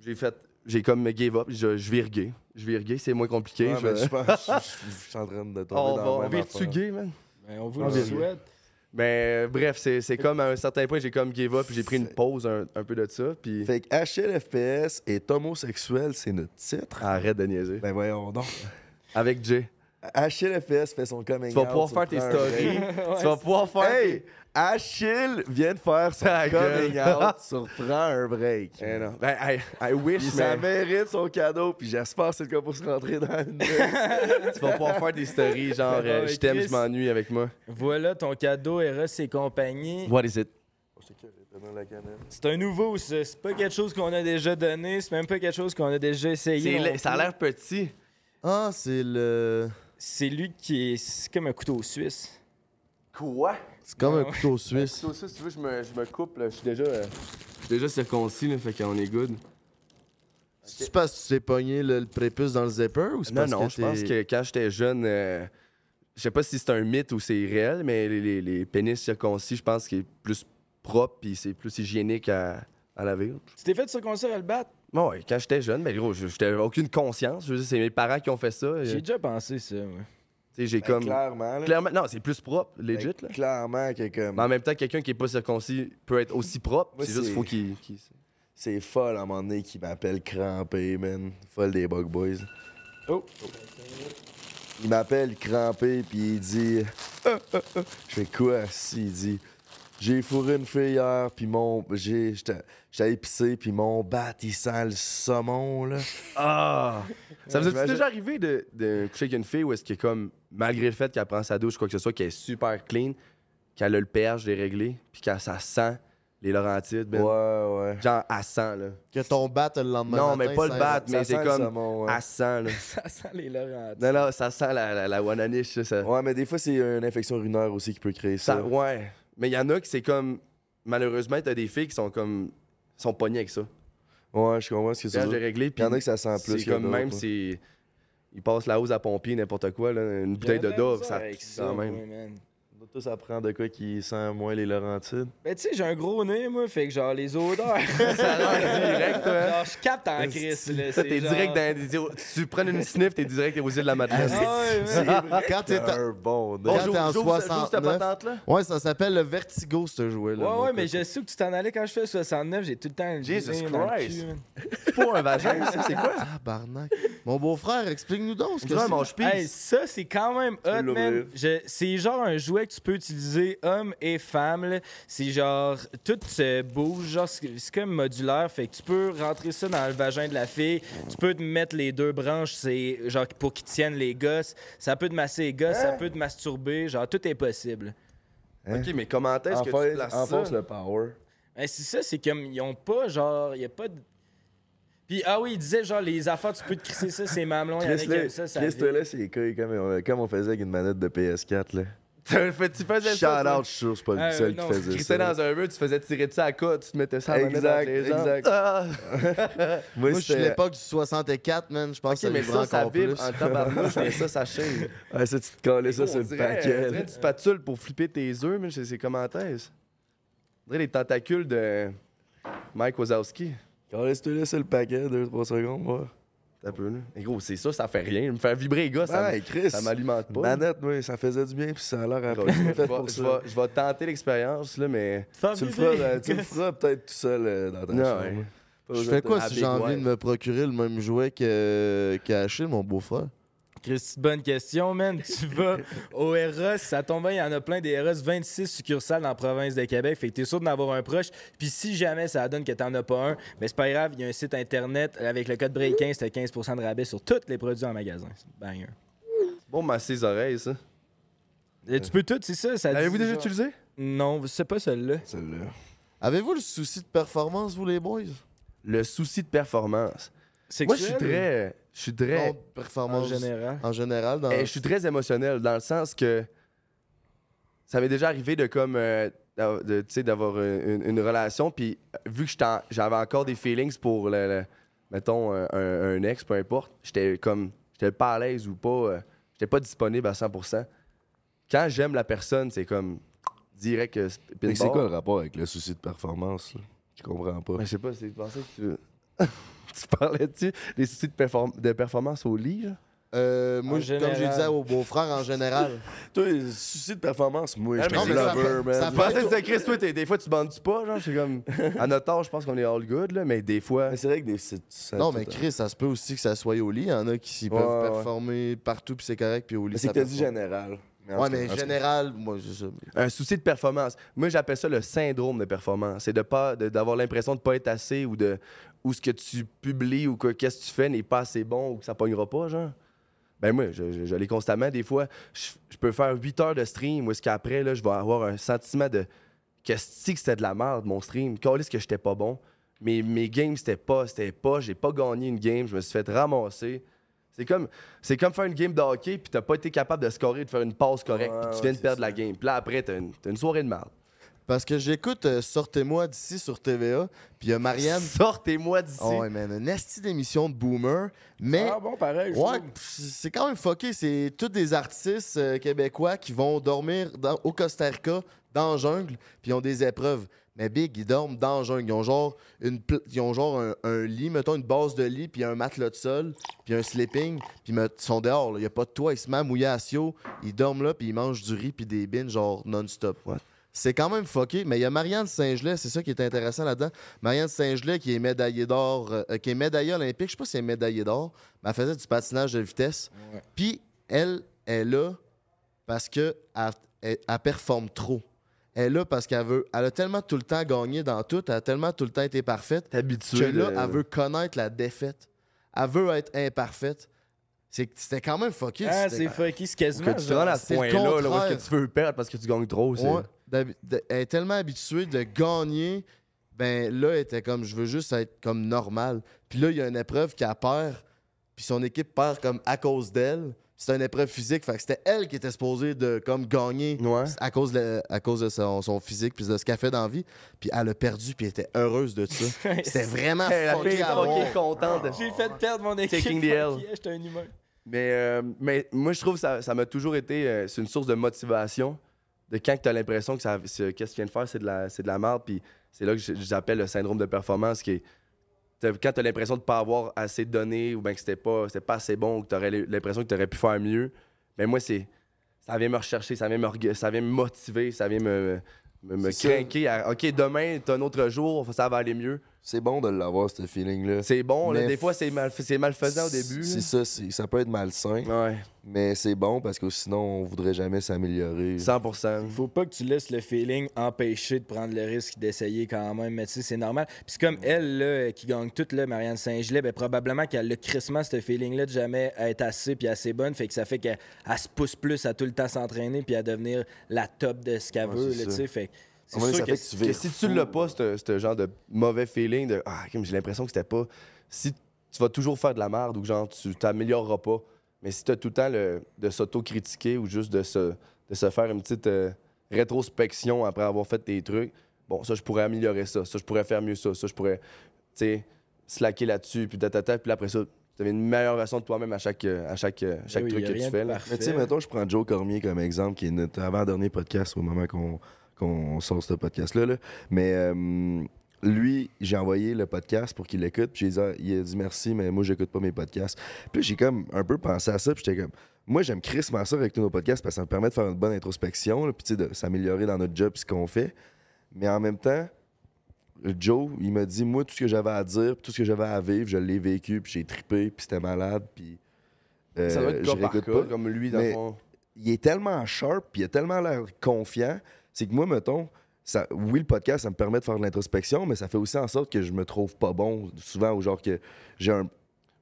j'ai- fait. J'ai comme me give up, je, je vire gay. Je vire gay, c'est moins compliqué. Ouais, je- mais je pense je- je je suis en train de tomber on dans va, on la vire-tu gay, man? Ben, on vous le bien. Souhaite. Ben, bref, c'est, c'est comme à un certain point, j'ai comme give up, puis j'ai pris une pause un, un peu de ça, puis. Fait que HLFPS est homosexuel, c'est notre titre. Arrête de niaiser. Ben voyons donc. Avec Jay. HLFPS fait son coming Tu vas out pouvoir faire tes stories. tu vas pouvoir faire. Hey! Achille vient de faire son Ta coming gueule. out sur Prends un break. Eh non. Ben, I, I wish, Puis ça mais mérite son cadeau, puis j'espère que c'est le cas pour se rentrer dans une tu vas pouvoir faire des stories genre euh, je t'aime, Chris. je m'ennuie avec moi. Voilà ton cadeau, Eros et compagnie. What is it? C'est un nouveau, ça. C'est pas quelque chose qu'on a déjà donné. C'est même pas quelque chose qu'on a déjà essayé. C'est non la- ça a plus. l'air petit. Ah, c'est le. C'est lui qui est. C'est comme un couteau suisse. Quoi? C'est comme un Ouais, couteau suisse. Ça, si tu veux, je me, je me coupe. là. Je suis déjà, euh, je suis déjà circoncis, là, fait qu'on est good. C'est parce que tu t'es pogné le, le prépuce dans le zipper ou c'est Non, parce non, que je pense que quand j'étais jeune, euh, je sais pas si c'est un mythe ou c'est réel, mais les, les- les pénis circoncis, je pense qu'il est plus propre puis c'est plus hygiénique à, à laver. Tu t'es fait circoncire à le battre? Bon, ouais, quand j'étais jeune, mais gros, je- j'étais aucune conscience. Je veux dire, c'est mes parents qui ont fait ça. euh, J'ai déjà pensé ça, ouais. J'ai Ben, comme. Clairement, là. Clairement, non, c'est plus propre, Ben, legit. Là. Clairement que comme... Mais en même temps, quelqu'un qui est pas circoncis peut être aussi propre. C'est juste faut qu'il. C'est folle à un moment donné qui m'appelle crampé, man. Folle des Bug Boys. Oh. Il m'appelle crampé, puis il dit... Ah, ah, ah. Je fais quoi? Si, il dit... J'ai fourré une fille hier, puis mon... J'ai... J'étais épicé, puis mon bat, il sent le saumon, là. Ah! Ça vous est déjà arrivé de, de coucher avec une fille où est-ce que, comme, malgré le fait qu'elle prend sa douche, quoi que ce soit, qu'elle est super clean, qu'elle a le pH déréglé, puis qu'elle ça sent les Laurentides, ben, Ouais, ouais. genre, elle sent, là. Que ton bat le lendemain. non, matin, mais pas le bat, mais c'est comme. saumon, ouais. Elle sent, là. Ça sent les Laurentides. Non, non, ça sent la, la, la wananiche, ça. ça- Ouais, mais des fois, c'est une infection urinaire aussi qui peut créer ça. ça- ouais. Mais il y en a qui, c'est comme. Malheureusement, t'as des filles qui sont comme. sont pognées avec ça. Ouais, je comprends ce que veux dire. déréglé, Il puis. y en a que ça sent plus C'est que comme même si. Ils passent la hausse à pompier, n'importe quoi, là, une bouteille de dove, ça ça, quand même. ouais, doit tous apprendre de quoi qui sent moins les Laurentides. Ben, tu sais, j'ai un gros nez, moi, fait que genre, les odeurs. Ça a l'air direct, toi. Genre, je capte en crise, là. Ça, t'es genre- direct dans des. Tu prends une sniff, t'es direct aux îles de la Madeleine. Ah ouais, man. Quand t'es un bon Quand t'es en J'ouvre- j'ouvre cette 69. patente-là. Ouais, ça s'appelle le vertigo, ce jouet-là. Ouais, ouais, mais je sais où tu t'en allais quand je fais 69, j'ai tout le temps le Jesus Christ. C'est pas un vagin, ça, c'est quoi? Ah, barnac. Mon beau-frère, explique-nous donc ce que C'est ça, c'est quand même hot, man. C'est genre un jouet que tu peux utiliser homme et femme. là. C'est genre, tout se bouge. Genre, c'est c'est comme modulaire. Fait que tu peux rentrer ça dans le vagin de la fille. Tu peux te mettre les deux branches, c'est genre pour qu'ils tiennent les gosses. Ça peut te masser les gosses, ça peut te masturber. Genre, tout est possible. Ok, mais comment est-ce que tu Enfonce, places ça? le power. Ben, c'est ça, c'est comme, ils ont pas, genre, il y a pas de. Puis, ah oui, il disait, genre, les affaires, tu peux te crisser ça, c'est mamelon. Il y en a Chris, qui là, aiment ça, ça Chris, là, c'est couilles comme, on- comme on faisait avec une manette de PS4, là. Tu fais- tu faisais Shout ça. toi? out, je suis sûr, c'est pas le seul non, qui Tu faisait crissais ça. dans un mur, tu faisais tirer dessus à la côte, tu te mettais ça à la main Exact, dans les jambes. exact. Ah! Moi, je suis c'était- l'époque du 64, man. Je pense Ok, que ça mais ça, ça vibre plus. en tabarnouche, mais ça, ça chaîne. Ouais, ça, tu te collais ça sur le dirait- on paquet. dirait une spatule pour flipper tes œufs, mais c'est c'est comment t'es-ce? On dirait les tentacules de Mike Wazowski. Collais, tu te laisses le paquet, 2-3 secondes, moi. T'as un peu, là. Et gros, c'est ça, ça fait rien. Me faire vibrer les gars, ça, Chris. ça m'alimente pas. Manette, moi, ça faisait du bien, puis ça a l'air après. je, fait vais, pour je ça. vais- je vais tenter l'expérience, là, mais. Tu le feras, euh, tu le feras peut-être tout seul euh, dans ta Non, chambre. ouais. Pas Je fais quoi à si j'ai envie de me procurer le même jouet que qu'Achille, mon beau-frère? Christy, bonne question, man. Tu vas au Eros, ça tombe bien, il y en a plein des Eros, 26 succursales dans la province de Québec. Fait que t'es sûr d'en avoir un proche. Puis si jamais ça donne que t'en as pas un, mais c'est pas grave, il y a un site internet avec le code BREAK15, t'as 15% de rabais sur tous les produits en magasin. C'est banger. Bon, masser les oreilles, ça. Et tu peux tout, c'est ça. ça Avez-vous déjà utilisé? Non, c'est pas celle-là. Celle-là. Avez-vous le souci de performance, vous, les boys? Le souci de performance. Moi, je suis très. Je suis très. Performance En général. En général, dans... Eh, je suis très émotionnel dans le sens que ça m'est déjà arrivé de comme euh, d'avoir une, relation puis euh, vu que j'avais encore des feelings pour le, le- mettons euh, un, un ex peu importe j'étais comme j'étais pas à l'aise ou pas euh, j'étais pas disponible à 100% quand j'aime la personne c'est comme direct que Fait que C'est quoi le rapport avec le souci de performance? là? Je comprends pas. je sais pas c'est pensais que tu tu parlais-tu des soucis de, perform- de performance au lit là? Euh, moi, En je- comme j'ai général. dit au beau-frère, en général. Toi, souci de performance, moi, je mais suis c'est ça, lover, ça man. Je pensais que Chris, toi, des fois, tu bandes pas, genre, c'est comme. À notre âge, je pense qu'on est all good, là, mais des fois. Mais c'est vrai que des. c'est- ça- non, mais Chris, ça se peut aussi que ça soit au lit. Il y en a qui Ouais, peuvent ouais. performer partout, puis c'est correct, puis au lit, Mais c'est ça que t'as dit général. en Ouais, mais en général, moi, c'est ça. Un souci de performance. Moi, j'appelle ça le syndrome de performance. C'est de pas de- d'avoir l'impression de pas être assez ou de ou ce que tu publies ou que qu'est-ce que tu fais n'est pas assez bon ou que ça pognera pas, genre. Ben moi, je, je- je l'ai constamment. Des fois, je, je peux faire 8 heures de stream ou est-ce qu'après, là, je vais avoir un sentiment de qu'est-ce que c'était de la merde, mon stream. Calisse que j'étais pas bon. Mes, mes games, c'était pas, c'était pas, j'ai pas gagné une game, je me suis fait ramasser. C'est comme, c'est comme faire une game de hockey puis t'as pas été capable de scorer, de faire une passe correcte, puis tu viens de perdre la game. Puis là, après, t'as une, t'as une soirée de merde. Parce que j'écoute euh, Sortez-moi d'ici sur TVA, puis il y a Marianne. Sortez-moi d'ici. Oh, ouais, man, une esti d'émission de boomer, mais. Ah bon, pareil. je Ouais, trouve. pff, c'est quand même fucké. C'est tous des artistes euh, québécois qui vont dormir dans- au Costa Rica, dans la jungle, puis ils ont des épreuves. Mais Big, ils dorment dans la jungle. Ils ont genre, une ils ont genre un, un lit, mettons une base de lit, puis un matelas de sol, puis un sleeping, puis ils sont dehors. là. Il n'y a pas de toit. Ils se mettent à mouiller à Sio. Ils dorment là, puis ils mangent du riz, puis des bines, genre non-stop. C'est quand même fucké, mais il y a Marianne Saint-Gelais, c'est ça qui est intéressant là-dedans. Marianne Saint-Gelais qui est médaillée d'or, euh, qui est médaillée olympique, je sais pas si elle est médaillée d'or, mais elle faisait du patinage de vitesse. Puis elle est là parce que elle, elle- elle performe trop. Elle est là parce qu'elle veut. Elle a tellement tout le temps gagné dans tout, elle a tellement tout le temps été parfaite T'es habitué. que là, de- elle veut connaître la défaite. Elle veut être imparfaite. C'est- C'était quand même fucké. Ah, c'était- c'est fucky, c'est quasiment. que tu te genre- rends à ce c'est le point-là, là, où est-ce contraire. que tu veux perdre parce que tu gagnes trop. c'est- Ouais, d'habi- de- elle est tellement habituée de gagner, ben là, elle était comme, je veux juste être comme normal. Puis là, il y a une épreuve qu'elle perd, puis son équipe perd comme à cause d'elle. C'est une épreuve physique, fait que c'était elle qui était supposée de comme gagner Ouais. à cause de, à cause de son, son physique puis de ce qu'elle fait dans la vie. Puis elle a perdu, puis elle était heureuse de ça. C'était vraiment fucké à voir. contente. J'ai fait perdre mon équipe. Taking the L. J'étais un humain. Mais, euh, mais moi, je trouve que ça ça m'a toujours été. euh, c'est une source de motivation. De quand tu as l'impression que ça, c'est- qu'est-ce que tu viens de faire, c'est de la, c'est de la merde. Puis c'est là que j'appelle le syndrome de performance, qui est. Quand tu as l'impression de pas avoir assez donné ou bien que c'était pas, c'était pas assez bon ou que tu aurais l'impression que tu aurais pu faire mieux, ben moi, c'est. Ça vient me rechercher, ça vient me, ça vient me motiver, ça vient me, me, C'est craquer. à, OK, demain, t'as un autre jour, ça va aller mieux. C'est bon de l'avoir, ce feeling-là. C'est bon, là, des fois, c'est mal, c'est malfaisant au début. C'est ça, ça peut être malsain, Ouais, mais c'est bon parce que sinon, on voudrait jamais s'améliorer. 100%. Faut pas que tu laisses le feeling empêcher de prendre le risque d'essayer quand même. Mais tu sais, c'est normal. Puis c'est comme elle, là, qui gagne tout, là, Marianne Saint-Gelais, ben, probablement qu'elle a crissement ce feeling-là de jamais être assez puis assez bonne. Fait que ça fait qu'elle elle se pousse plus à tout le temps s'entraîner puis à devenir la top de ce qu'elle Ouais, veut. là. Fait c'est sûr que, ça fait que tu Que si tu l'as pas, ce genre de mauvais feeling de Ah, j'ai l'impression que c'était pas. Si tu vas toujours faire de la merde ou que genre tu t'amélioreras pas, mais si tu as tout le temps le- de s'auto-critiquer ou juste de se, de se faire une petite euh, rétrospection après avoir fait tes trucs. Bon, ça, je pourrais améliorer ça. Ça, je pourrais faire mieux ça. Ça, je pourrais, tu sais, slacker là-dessus, puis tatata. Puis après ça, tu avais une meilleure version de toi-même à chaque, euh, à chaque, euh, chaque oui, truc que tu fais. là. Mais tu sais, mettons, je prends Joe Cormier comme exemple, qui est notre avant-dernier podcast au moment qu'on qu'on sort ce podcast-là. là. Mais euh, lui, j'ai envoyé le podcast pour qu'il l'écoute, puis dit, ah, il a dit merci, mais moi, j'écoute pas mes podcasts. Puis j'ai comme un peu pensé à ça, puis j'étais comme, moi, j'aime crissement ça avec tous nos podcasts parce que ça me permet de faire une bonne introspection, là, puis de s'améliorer dans notre job, ce qu'on fait. Mais en même temps, Joe, il m'a dit, moi, tout ce que j'avais à dire, tout ce que j'avais à vivre, je l'ai vécu, puis j'ai trippé, puis c'était malade, puis. euh, ça doit être je cas par cas, pas. comme lui, dans Mais- le fond. il est tellement sharp, puis il a tellement l'air confiant. C'est que moi, mettons, ça, oui, le podcast, ça me permet de faire de l'introspection, mais ça fait aussi en sorte que je me trouve pas bon, souvent, ou genre que j'ai un.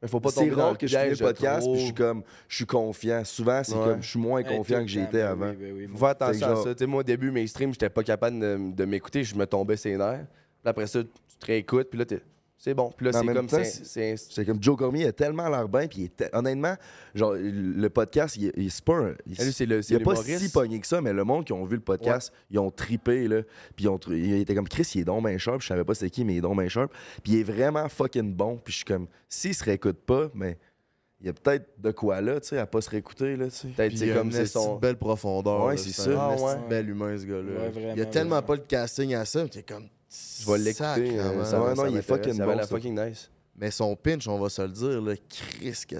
Mais faut pas C'est rare que je piège le podcast, puis je suis comme, je suis confiant. Souvent, c'est Ouais. comme, je suis moins confiant que j'étais ben avant. oui, ben oui, Faut moi. faire attention à ça. Moi, au début, mainstream, j'étais pas capable de, de m'écouter. Je me tombais ses nerfs. Puis après ça, tu te réécoutes. Puis là, t'es- c'est bon. Puis là, c'est comme... temps, c'est- c'est- comme Joe Cormier, il a tellement l'air bien, puis il honnêtement, genre, le podcast, il, il- c'est pas un. Il, Ah, lui, c'est le- il a pas si pogné que ça, mais le monde qui ont vu le podcast, ils ont tripé, là. Puis ils ont il était comme Chris, il est donc bien sharp. Je savais pas c'est qui, mais il est donc bien sharp. Puis il est vraiment fucking bon. Puis je suis comme, s'il se réécoute pas, mais il y a peut-être de quoi là, tu sais, à pas se réécouter, là, tu sais. Peut-être, c'est il a comme une c'est son- belle profondeur. Ouais, c'est ça. Ah, ouais. bel humain, ce gars-là. Ouais, il y a tellement vraiment. pas de casting à ça, mais t'es comme. Je vais l'écouter. euh, ça va- Ouais, non, il est fucking bon, ça. fucking nice. Mais son pinch, on va se le dire, là, Chris, que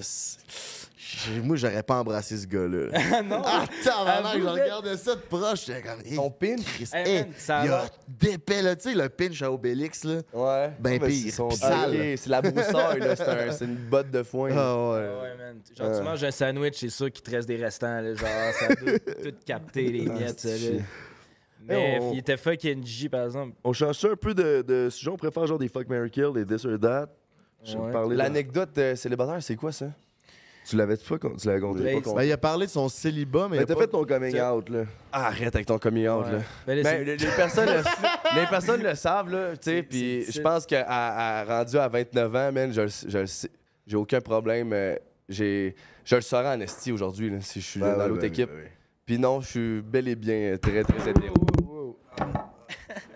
Moi, j'aurais pas embrassé ce gars-là. là. Ah non! Ah, tabarnak, Avoue, je regardais ça de proche, j'étais comme. hey, Ton pinch? Chris, Hey, hey, man, ça a il a d'épais, là, tu sais, le pinch à Obélix, là. Ouais. Ben Ah, ben, pire, c'est son- Ah, la broussaille, là. C'est un- C'est une botte de foin. Ah ouais. Ah ouais, man. Genre, tu Euh. manges un sandwich, c'est sûr qu'il te reste des restants. Là, genre, ça doit tout capter les miettes. ça, là. Mais on- il était fucking G, par exemple. On change ça un peu de, de sujet, on préfère genre des fuck, Mary Kill, des this or that. Ouais. parler de- L'anecdote euh, célibataire, c'est quoi ça? Tu l'avais pas tu l'avais compté? Ben, pas Ben, il a parlé de son célibat, mais. Mais il a t'as pas- fait ton coming out, là. Ah, arrête avec ton coming out, Ouais. là. Ben Ben, les, personnes le, les personnes le savent, là, tu sais, puis je pense qu'à à, rendu à 29 ans, man, je, le- je le sais- j'ai aucun problème. euh, j'ai, je le saurais en esti aujourd'hui, si je suis Ben dans l'autre ben équipe. ben. Puis non, je suis bel et bien euh, très, très hétéro.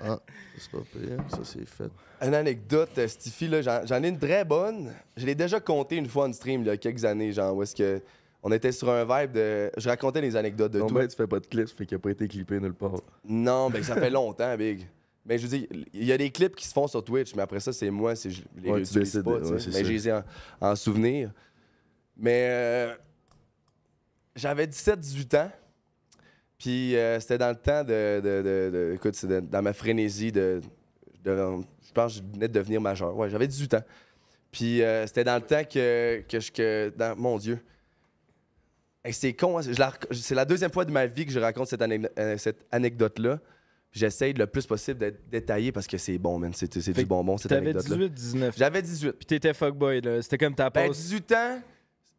Ah, c'est pas pire, ça c'est fait. Une anecdote, euh, Stiffy, là, j'en, ai une très bonne. Je l'ai déjà compté une fois en stream, il y a quelques années, genre, où est-ce que on était sur un vibe de... Je racontais des anecdotes de Non, tout. ben, tu fais pas de clips, fait qu'il a pas été clippé nulle part. Non, ben ça fait longtemps, Big. Mais je veux dire, il y a des clips qui se font sur Twitch, mais après ça, c'est moi, c'est je les Ouais, tu décides, pas, ouais, mais ça. je les ai en, en souvenir. Mais euh, j'avais 17-18 ans, puis euh, c'était dans le temps de... de- de- de- écoute, c'est de- dans ma frénésie de... je pense que je venais de devenir majeur. Ouais, j'avais 18 ans. Puis euh, c'était dans le temps que, que je... Que, dans, mon Dieu. Hey, c'est con, hein, je la c'est la deuxième fois de ma vie que je raconte cette, ane- euh, cette anecdote-là. J'essaye le plus possible d'être détaillé parce que c'est bon, man. C'est du bonbon, cette T'avais anecdote-là. 18, 19. J'avais 18. Puis t'étais fuckboy, là. C'était comme ta Ben, pause. 18 ans,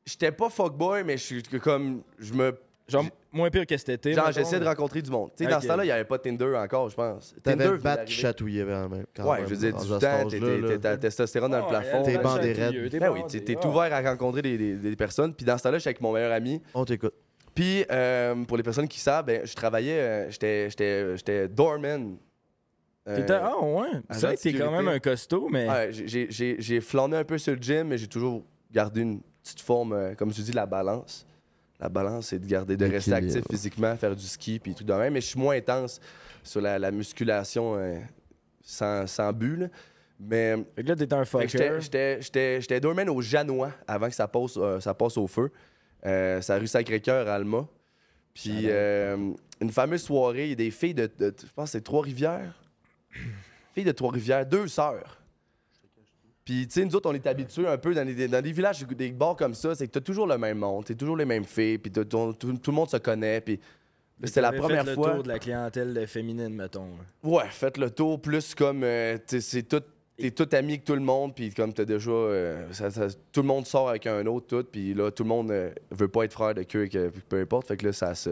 j'étais pas fuckboy, mais je suis comme. Je me. Genre, moins pire que cet été. Genre, mettons, j'essaie de rencontrer du monde. Tu sais, dans Ok. ce temps-là, il n'y avait pas Tinder encore, je pense. T'avais Tinder le venait bat qui d'arriver. chatouillait vraiment. quand Ouais, même, je veux dire, rendu 18 à cet ans, âge-là, t'es- là. t'es- t'as la testostérone dans le Ouais, plafond. T'es bandé raide. t'es Ben oui, bandé, t'es t'es ouvert à rencontrer des, des- des personnes. Puis dans ce temps-là, j'étais avec mon meilleur ami. On t'écoute. Puis, euh, pour les personnes qui savent, ben, je travaillais, euh, j'étais- j'étais j'étais doorman. Euh, T'étais- Ah ouais. C'est vrai que t'es quand même un costaud, mais. ouais, j'ai- j'ai- j'ai j'ai flâné un peu sur le gym, mais j'ai toujours gardé une petite forme, euh, comme tu dis, la balance. La balance, c'est de garder, de rester actif physiquement, faire du ski, puis tout de même. Mais je suis moins intense sur la, la musculation euh, sans, sans but, là. Mais Fait que là, t'étais un fucker. j'étais- j'étais j'étais doorman au Janois avant que ça passe, euh, ça passe au feu. Euh, c'est la rue Sacré-Cœur, à Alma. Puis euh, une fameuse soirée, il y a des filles de, de- je pense que c'est Trois-Rivières. filles de Trois-Rivières, deux sœurs. Puis, tu sais, nous autres, on est habitués un peu dans des, dans des villages, des bars comme ça, c'est que t'as toujours le même monde, t'as toujours les mêmes filles, puis tout, tout le monde se connaît, puis c'était la première fait fois. le tour de la clientèle féminine, mettons. là. Ouais, faites le tour plus comme euh, c'est tout t'es tout ami avec tout le monde puis comme t'as déjà euh, ça- ça- tout le monde sort avec un autre tout puis là tout le monde euh, veut pas être frère de queue euh, peu importe fait que là ça se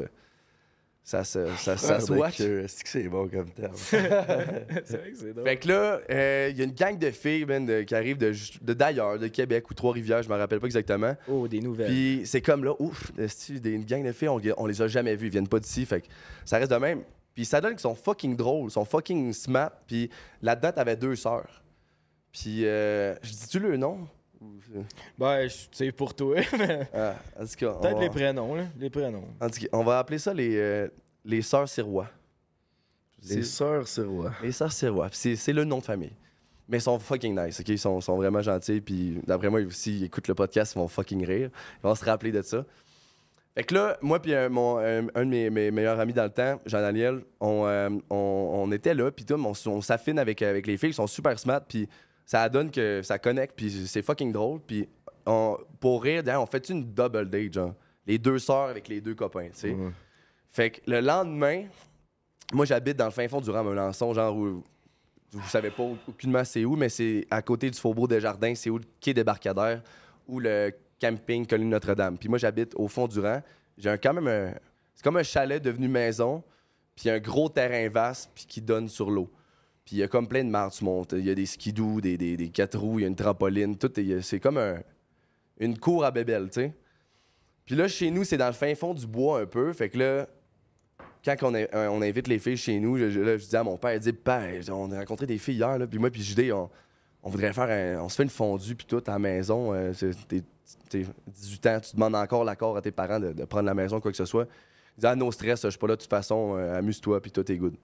Ça, se- ça, ça se watch. Est-ce que c'est bon comme terme? c'est vrai que c'est drôle. Fait que là, euh, il y a une gang de filles man, de- qui arrivent de d'ailleurs, de, Québec ou Trois-Rivières, je me rappelle pas exactement. Oh, des nouvelles. Puis c'est comme là, ouf, une gang de filles, on, on les a jamais vues, ils viennent pas d'ici, fait que ça reste de même. Puis ça donne qu'ils sont fucking drôles, ils sont fucking smart. Puis là-dedans, t'avais deux sœurs. Puis euh, je dis-tu le nom? Ou- Ben, je- c'est pour toi. mais Ah, en tout cas, on Peut-être va- les prénoms, là. Les prénoms. en tout cas, on va appeler ça les, euh, les sœurs Sirois. Les sœurs Sirois. Les sœurs Sirois. C'est, c'est le nom de famille. Mais ils sont fucking nice, OK? Ils sont, sont vraiment gentils. Puis d'après moi, s'ils écoutent le podcast, ils vont fucking rire. Ils vont se rappeler de ça. Fait que là, moi puis euh, mon, euh, un de mes, mes meilleurs amis dans le temps, Jean-Daniel, on, euh, on, on était là, puis tout, on, on s'affine avec, avec les filles, ils sont super smart, puis ça donne que ça connecte, puis c'est fucking drôle. Puis on- pour rire, on fait une double date, genre? Les deux sœurs avec les deux copains, tu sais. Fait que le lendemain, moi j'habite dans le fin fond du Rame-Melançon, genre où vous savez pas aucunement c'est où, mais c'est à côté du Faubourg des Jardins, c'est où le quai débarcadère ou le camping Colline Notre-Dame. Puis moi j'habite au fond du rang. J'ai un, quand même un. C'est comme un chalet devenu maison, puis un gros terrain vaste, puis qui donne sur l'eau. Puis il y a comme plein de marques, tu montes. Il y a des skidoo, des, des, des quatre roues, il y a une trampoline, tout. est- C'est comme un- une cour à bébelle, tu sais. Puis là, chez nous, c'est dans le fin fond du bois un peu. Fait que là, quand on, invite les filles chez nous, je, là, je dis à mon père, il dit, père, on a rencontré des filles hier, là, puis moi, puis JD, on, on voudrait faire un, On se fait une fondue, puis tout, à la maison. euh, t'es- t'es 18 ans, tu demandes encore l'accord à tes parents de, prendre la maison, quoi que ce soit. Il dit, ah, no stress, je suis pas là de toute façon, euh, amuse-toi, puis tout est good.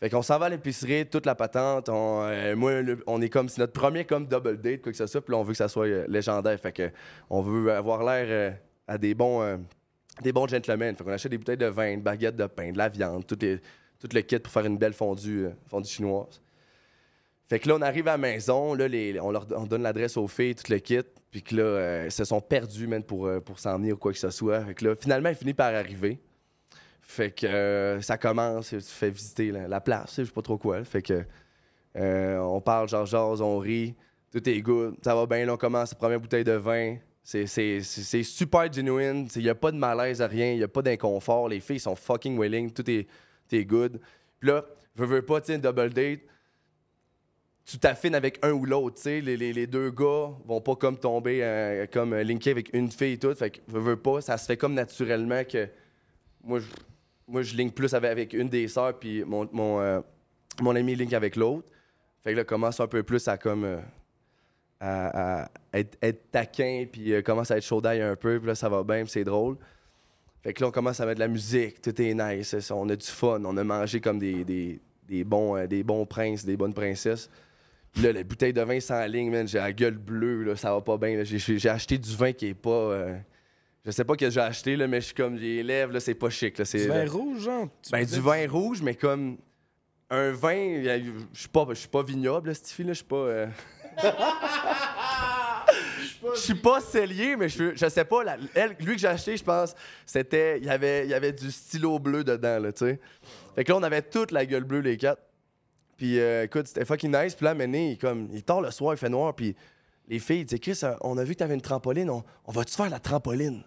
Fait qu'on s'en va à l'épicerie, toute la patente. On, euh, moi, on est comme, c'est notre premier comme double date, quoi que ce soit, puis on veut que ça soit euh, légendaire. Fait que on veut avoir l'air euh, à des bons, des bons gentlemen. Fait qu'on achète des bouteilles de vin, de baguettes de pain, de la viande, tout, les- tout le kit pour faire une belle fondue, fondue chinoise. Fait que là, on arrive à la maison, là, les- on leur on donne l'adresse aux filles, tout le kit, puis que là, se sont perdus, man, pour, pour s'en venir ou quoi que ce soit. Fait que là, finalement, il finit par arriver. Fait que euh, ça commence, tu fais visiter la, la place, je sais pas trop quoi. Fait que euh, on parle, genre, jase, on rit, tout est good, ça va bien, là, on commence première bouteille de vin. C'est- super genuine, il n'y a pas de malaise à rien, il n'y a pas d'inconfort, les filles sont fucking willing, tout est, tout est good. Puis là, veux, veux pas, tu double date, tu t'affines avec un ou l'autre, tu sais, les, les- les deux gars vont pas comme tomber, euh, comme linker avec une fille et tout, fait que veux, veux pas, ça se fait comme naturellement que moi, je, moi, je link plus avec, une des sœurs, puis mon, mon, euh, mon ami link avec l'autre. Fait que là, commence un peu plus à comme. euh, à, être, taquin, puis euh, commence à être chaud un peu, puis là, ça va bien, c'est drôle. Fait que là, on commence à mettre de la musique, tout est nice, on a du fun, on a mangé comme des, des, des bons, des bons princes, des bonnes princesses. Puis là, les bouteilles de vin sans ligne, man, j'ai la gueule bleue, là, ça va pas bien. J'ai- acheté du vin qui est pas. Je sais pas que j'ai acheté, là, mais je suis comme, les lèvres, là, c'est pas chic. Là, c'est, Du vin rouge, genre? Tu ben, du vin rouge, mais comme un vin. Je suis pas, je suis pas vignoble, cette fille, là. Je suis pas. euh, Je suis pas cellier, mais je, je sais pas. la- elle, lui que j'ai acheté, je pense, c'était. Il y avait, il y avait du stylo bleu dedans, là, tu sais. Fait que là, on avait toute la gueule bleue, les quatre. Puis euh, écoute, c'était fucking nice. Puis là, Méné, il, comme, il tard le soir, il fait noir. Puis les filles, ils disaient, Chris, on a vu que t'avais une trampoline. On, on va-tu faire la trampoline?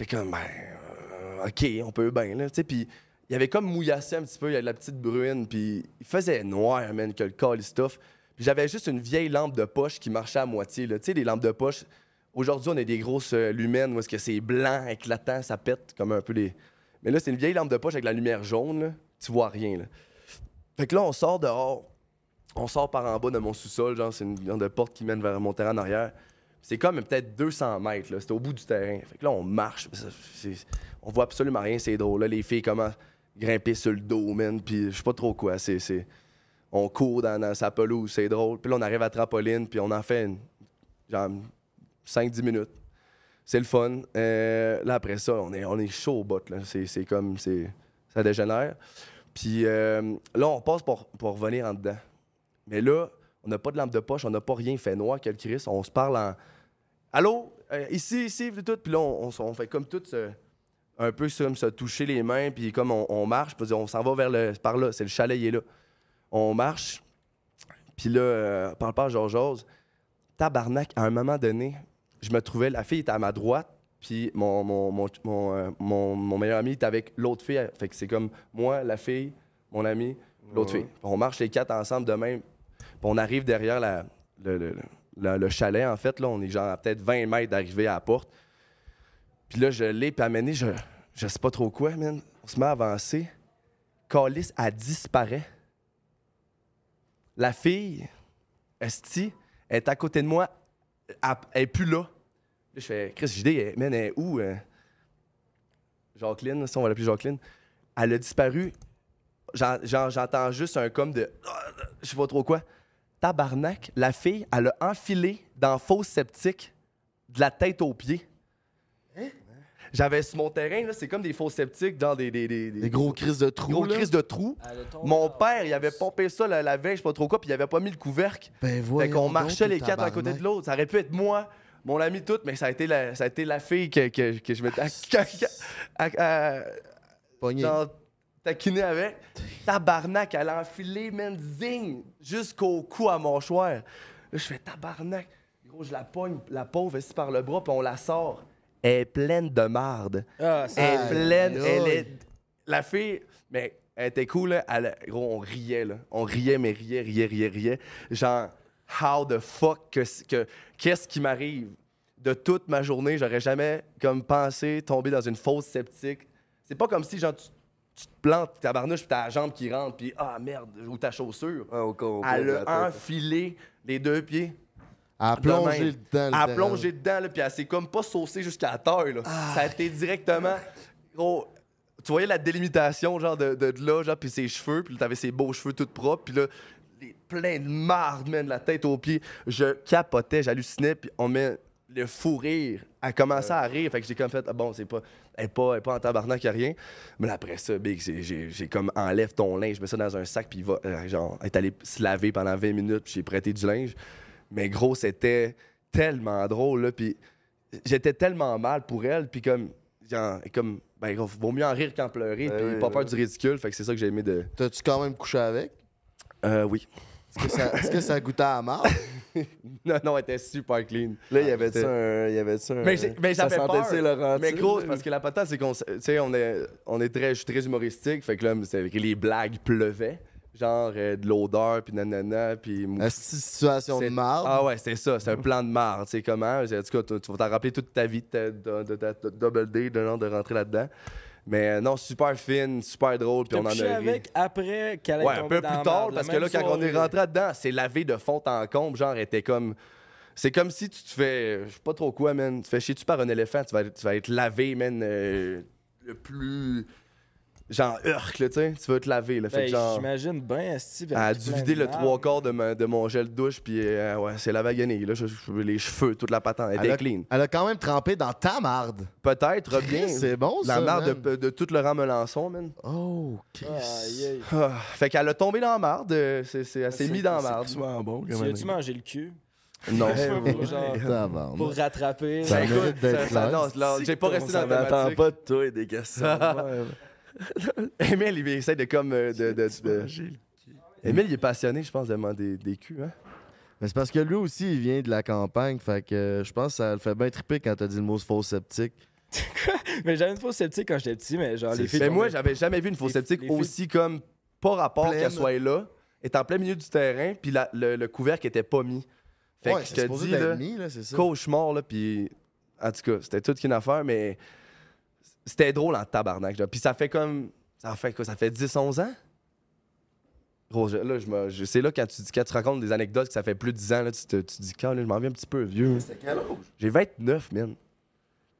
J'ai comme, ben, euh, OK, on peut bien, là. Tu sais, puis il y avait comme mouillassé un petit peu, il y avait de la petite bruine. Puis il faisait noir, man, que le call stuff. Puis j'avais juste une vieille lampe de poche qui marchait à moitié, là. Tu sais, les lampes de poche. Aujourd'hui, on a des grosses euh, lumens où est-ce que c'est blanc, éclatant, ça pète comme un peu les. Mais là, c'est une vieille lampe de poche avec la lumière jaune. Tu vois rien. Fait que là, on sort dehors. On sort par en bas de mon sous-sol, genre, c'est une grande porte qui mène vers mon terrain en arrière. C'est comme peut-être 200 mètres. C'était au bout du terrain. Fait que là, on marche. On voit absolument rien, c'est drôle. Là, les filles commencent à grimper sur le dos, man. Puis je sais pas trop quoi. C'est. On court dans, sa pelouse, c'est drôle. Puis là, on arrive à trampoline, puis on en fait genre 5-10 minutes. C'est le fun. Euh, là, après ça, on est, on est chaud au bout. là. C'est, c'est comme. C'est, ça dégénère. Puis euh, là, on passe pour, pour revenir en dedans. Mais là, on n'a pas de lampe de poche, on n'a pas rien fait noir, quel Chris. On se parle en. Allô? Euh, ici, ici, tout. Puis là, on, on s- on fait comme tout un peu comme se toucher les mains, puis comme on, on marche, puis on s'en va vers le. Par là, c'est le chalet, il est là. On marche, puis là, euh, parle pas, Georges, tabarnak, à un moment donné, je me trouvais, la fille était à ma droite, puis mon, mon, mon, mon, euh, mon- mon meilleur ami est avec l'autre fille. Fait que c'est comme moi, la fille, mon ami, l'autre Ouais. fille. On marche les quatre ensemble de même. On arrive derrière le, le- le- le chalet, en fait. Là, on est genre à peut-être 20 mètres d'arriver à la porte. Puis là, je l'ai, puis amené, je, je sais pas trop quoi, man. On se met à avancer. Calice, elle disparaît. La fille, Esti, est à côté de moi. Elle, elle est plus là. Je fais, Chris, JD, elle, man, elle est où? euh? Jacqueline, si on va l'appeler Jacqueline. Elle a disparu. J'entends juste un comme de. Je sais pas trop quoi. Tabarnak, la fille, elle a enfilé dans fausse sceptique de la tête aux pieds. J'avais sur mon terrain, là, c'est comme des faux sceptiques dans des. Des, des, Des gros crises de trous. gros là. crises de trous. Mon père, il avait pompé ça la, la veille, je sais pas trop quoi, puis il avait pas mis le couvercle. Ben Fait qu'on marchait le les quatre à côté de l'autre. Ça aurait pu être moi, mon ami tout, mais ça a été la, ça a été la fille que, que, que je m'étais à, à- à- Pogné. genre, taquiné avec. Tabarnak, elle a enfilé, man, zing, jusqu'au cou à mon choix. Là, je fais tabarnak. Gros, je la pogne, la pauvre, ici par le bras, puis on la sort. Elle est pleine de marde. Ah, Elle est pleine. Elle est... La fille, mais elle était cool, là. Elle- gros, on riait, là. On riait, mais riait, riait, riait, riait. Genre, how the fuck, que, que- qu'est-ce qui m'arrive? De toute ma journée, j'aurais jamais comme pensé tomber dans une fausse sceptique. C'est pas comme si, genre, tu, tu te plantes, ta barnouche, puis t'as la jambe qui rentre, puis ah merde, ou ta chaussure. Ah, Elle a enfilé les deux pieds. Plongé même. dedans. Littéralement. plongé dedans, là, puis elle s'est comme pas saucée jusqu'à la taille. Là. Ah. Ça a été directement. Gros, tu voyais la délimitation, genre, de, de, de là, genre, puis ses cheveux, puis t'avais ses beaux cheveux tout propres, puis là, plein de marde, man, la tête aux pieds. Je capotais, j'hallucinais, puis on met le fou rire. Elle commençait à rire, fait que j'ai comme fait, ah, bon, c'est pas. Elle est pas, elle est pas en tabarnak, a rien. Mais là, après ça, Big, j'ai comme enlève ton linge, mets ça dans un sac, puis il va, euh, genre, elle est allé se laver pendant 20 minutes, puis j'ai prêté du linge. Mais gros, c'était tellement drôle, là. Puis j'étais tellement mal pour elle, puis comme, genre, comme, ben, gros, vaut mieux en rire qu'en pleurer, Ben puis oui, pas ben peur du ridicule. Fait que c'est ça que j'ai aimé de. T'as-tu quand même couché avec? Euh, oui. Est-ce que ça, est-ce que ça goûtait à marde? Non, non, elle était super clean. Là, il y avait-tu C'était- un. Il y avait-tu un. Mais, j'ai- mais ça ça fait sentait peur. Mais gros, là? c'est parce que la patente, c'est qu'on, tu sais, on est, on est très, je suis très humoristique. Fait que là, c'est que les blagues pleuvaient. Genre euh, de l'odeur, puis nanana, puis c'est une situation de C'est- marde? Ah ouais, c'est ça. C'est un plan de marre. Tu sais comment? En tout cas, tu vas t'en rappeler toute ta vie de, ta- de, de- de- de double D, de, rentrer là-dedans. Mais euh, non, super fine, super drôle, puis on en a ri. avec après qu'elle Ouais, un peu dans plus tard, parce que là, quand on est rentré là-dedans, c'est lavé de fond en comble. Genre, elle était comme. C'est comme si tu te fais. Je sais pas trop quoi, man. Tu te fais chier tu par un éléphant, tu vas, tu vas être lavé, man. euh, le plus. Genre, urk, là, tu sais. Tu vas te laver, là. Fait Ben, que genre. J'imagine bien, Steve. Elle a dû vider le trois quarts de, ma- de mon gel de douche, puis euh, ouais, c'est la vague là. Je- je- les cheveux, toute la patente. Elle Elle était a, clean. elle a quand même trempé dans ta marde. Peut-être bien. C'est bon, ça. La marde de, de tout Laurent Melançon, man. Oh, Aïe, aïe. Ah, fait qu'elle a tombé dans la marde. euh, c'est, c'est, elle s'est C'est- mise dans la C'est marde. souvent bon, Tu quand même. as-tu mangé le cul? Non. Pour, genre, pour rattraper. Ça Ben, écoute, j'ai pas resté dans la m'attend thématique. pas de toi et des questions. Emile, il essaie de comme. euh, de, de, de- J'ai- Emile, il est passionné, je pense, de demander des culs, hein? Mais c'est parce que lui aussi, il vient de la campagne. Fait que euh, je pense que ça le fait bien triper quand t'as dit le mot faux sceptique. Mais j'avais une fausse sceptique quand j'étais petit, mais genre les filles. Mais moi, j'avais jamais vu une fausse sceptique filles- aussi comme pas rapport qu'elle soit là, est en plein milieu du terrain, puis la- le, le couvercle était pas mis. Fait ouais, que je c'est te supposé dis, là, mis, là, c'est ça. cauchemar, là, puis en tout cas, c'était toute qu'une affaire, mais c'était drôle en tabarnak. genre. Puis ça fait comme. Ça fait quoi? Ça fait 10-11 ans? Là, je me- je- c'est là quand tu, dis- quand tu racontes des anecdotes que ça fait plus de 10 ans, là, tu te, tu dis, quand je m'en viens un petit peu vieux. C'était quel âge? J'ai 29, man.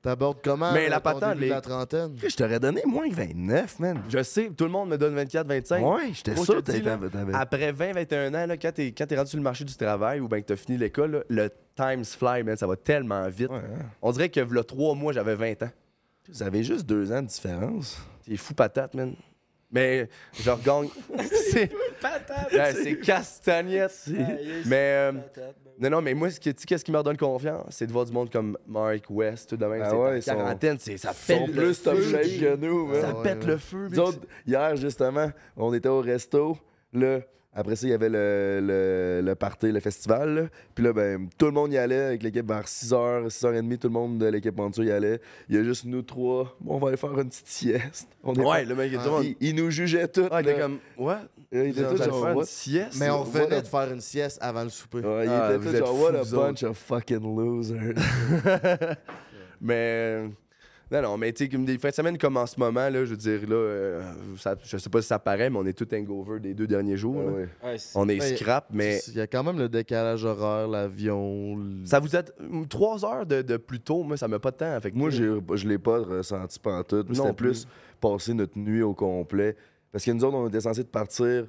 T'abordes comment Mais la patente, les- la trentaine? Je t'aurais donné moins que 29, man. Je sais, tout le monde me donne 24-25. Ouais, j'étais sûr je que là, t'avais. Après 20-21 ans, là, quand t'es quand t'es rendu sur le marché du travail ou bien que t'as fini l'école, là, le times fly, man, ça va tellement vite. Ouais, hein. On dirait que là, trois mois, j'avais 20 ans. Vous avez juste deux ans de différence. T'es fou patate, man. Mais je regagne. c'est Patate! ouais, c'est castagnette. Aïe, Mais euh, ben non, non, mais moi, ce qui, tu sais, qu'est-ce qui me redonne confiance, c'est de voir du monde comme Mark West, tout de même. Ah c'est ouais, sont- quarantaine, c'est ça Ils sont pète le plus top feu. shape que nous, man. Ça Ouais, pète ouais. le feu. Nous autres, hier, justement, on était au resto. Là, Après ça, il y avait le, le, le party, le festival. là. Puis là, ben, tout le monde y allait avec l'équipe vers 6h, 6h30. Tout le monde de l'équipe Monture y allait. Il y a juste nous trois. Bon, on va aller faire une petite sieste. On est Ouais, pas- le mec, Ah, monde- il, il nous jugeait tous. Ah, il était comme, what? Il était tout genre, faire une what? sieste? Mais on a- de faire une sieste avant le souper. Ouais, il Ah, était vous tout êtes genre, what a vous bunch of fucking losers. Mais. Non, non, mais tu sais, des fins de semaine comme en ce moment, là, je veux dire, là, euh, ça- je sais pas si ça paraît, mais on est tout hangover des deux derniers jours. Ouais, là. ouais. Ouais, c'est- On est Ouais, scrap, mais Il y a quand même le décalage horaire, l'avion. le- ça vous êtes hum, trois heures de, de plus tôt, moi, ça m'a pas de temps. Fait que, Moi, je l'ai pas ressenti pantoute. C'était plus passer notre nuit au complet. Parce que nous autres, on était censés de partir.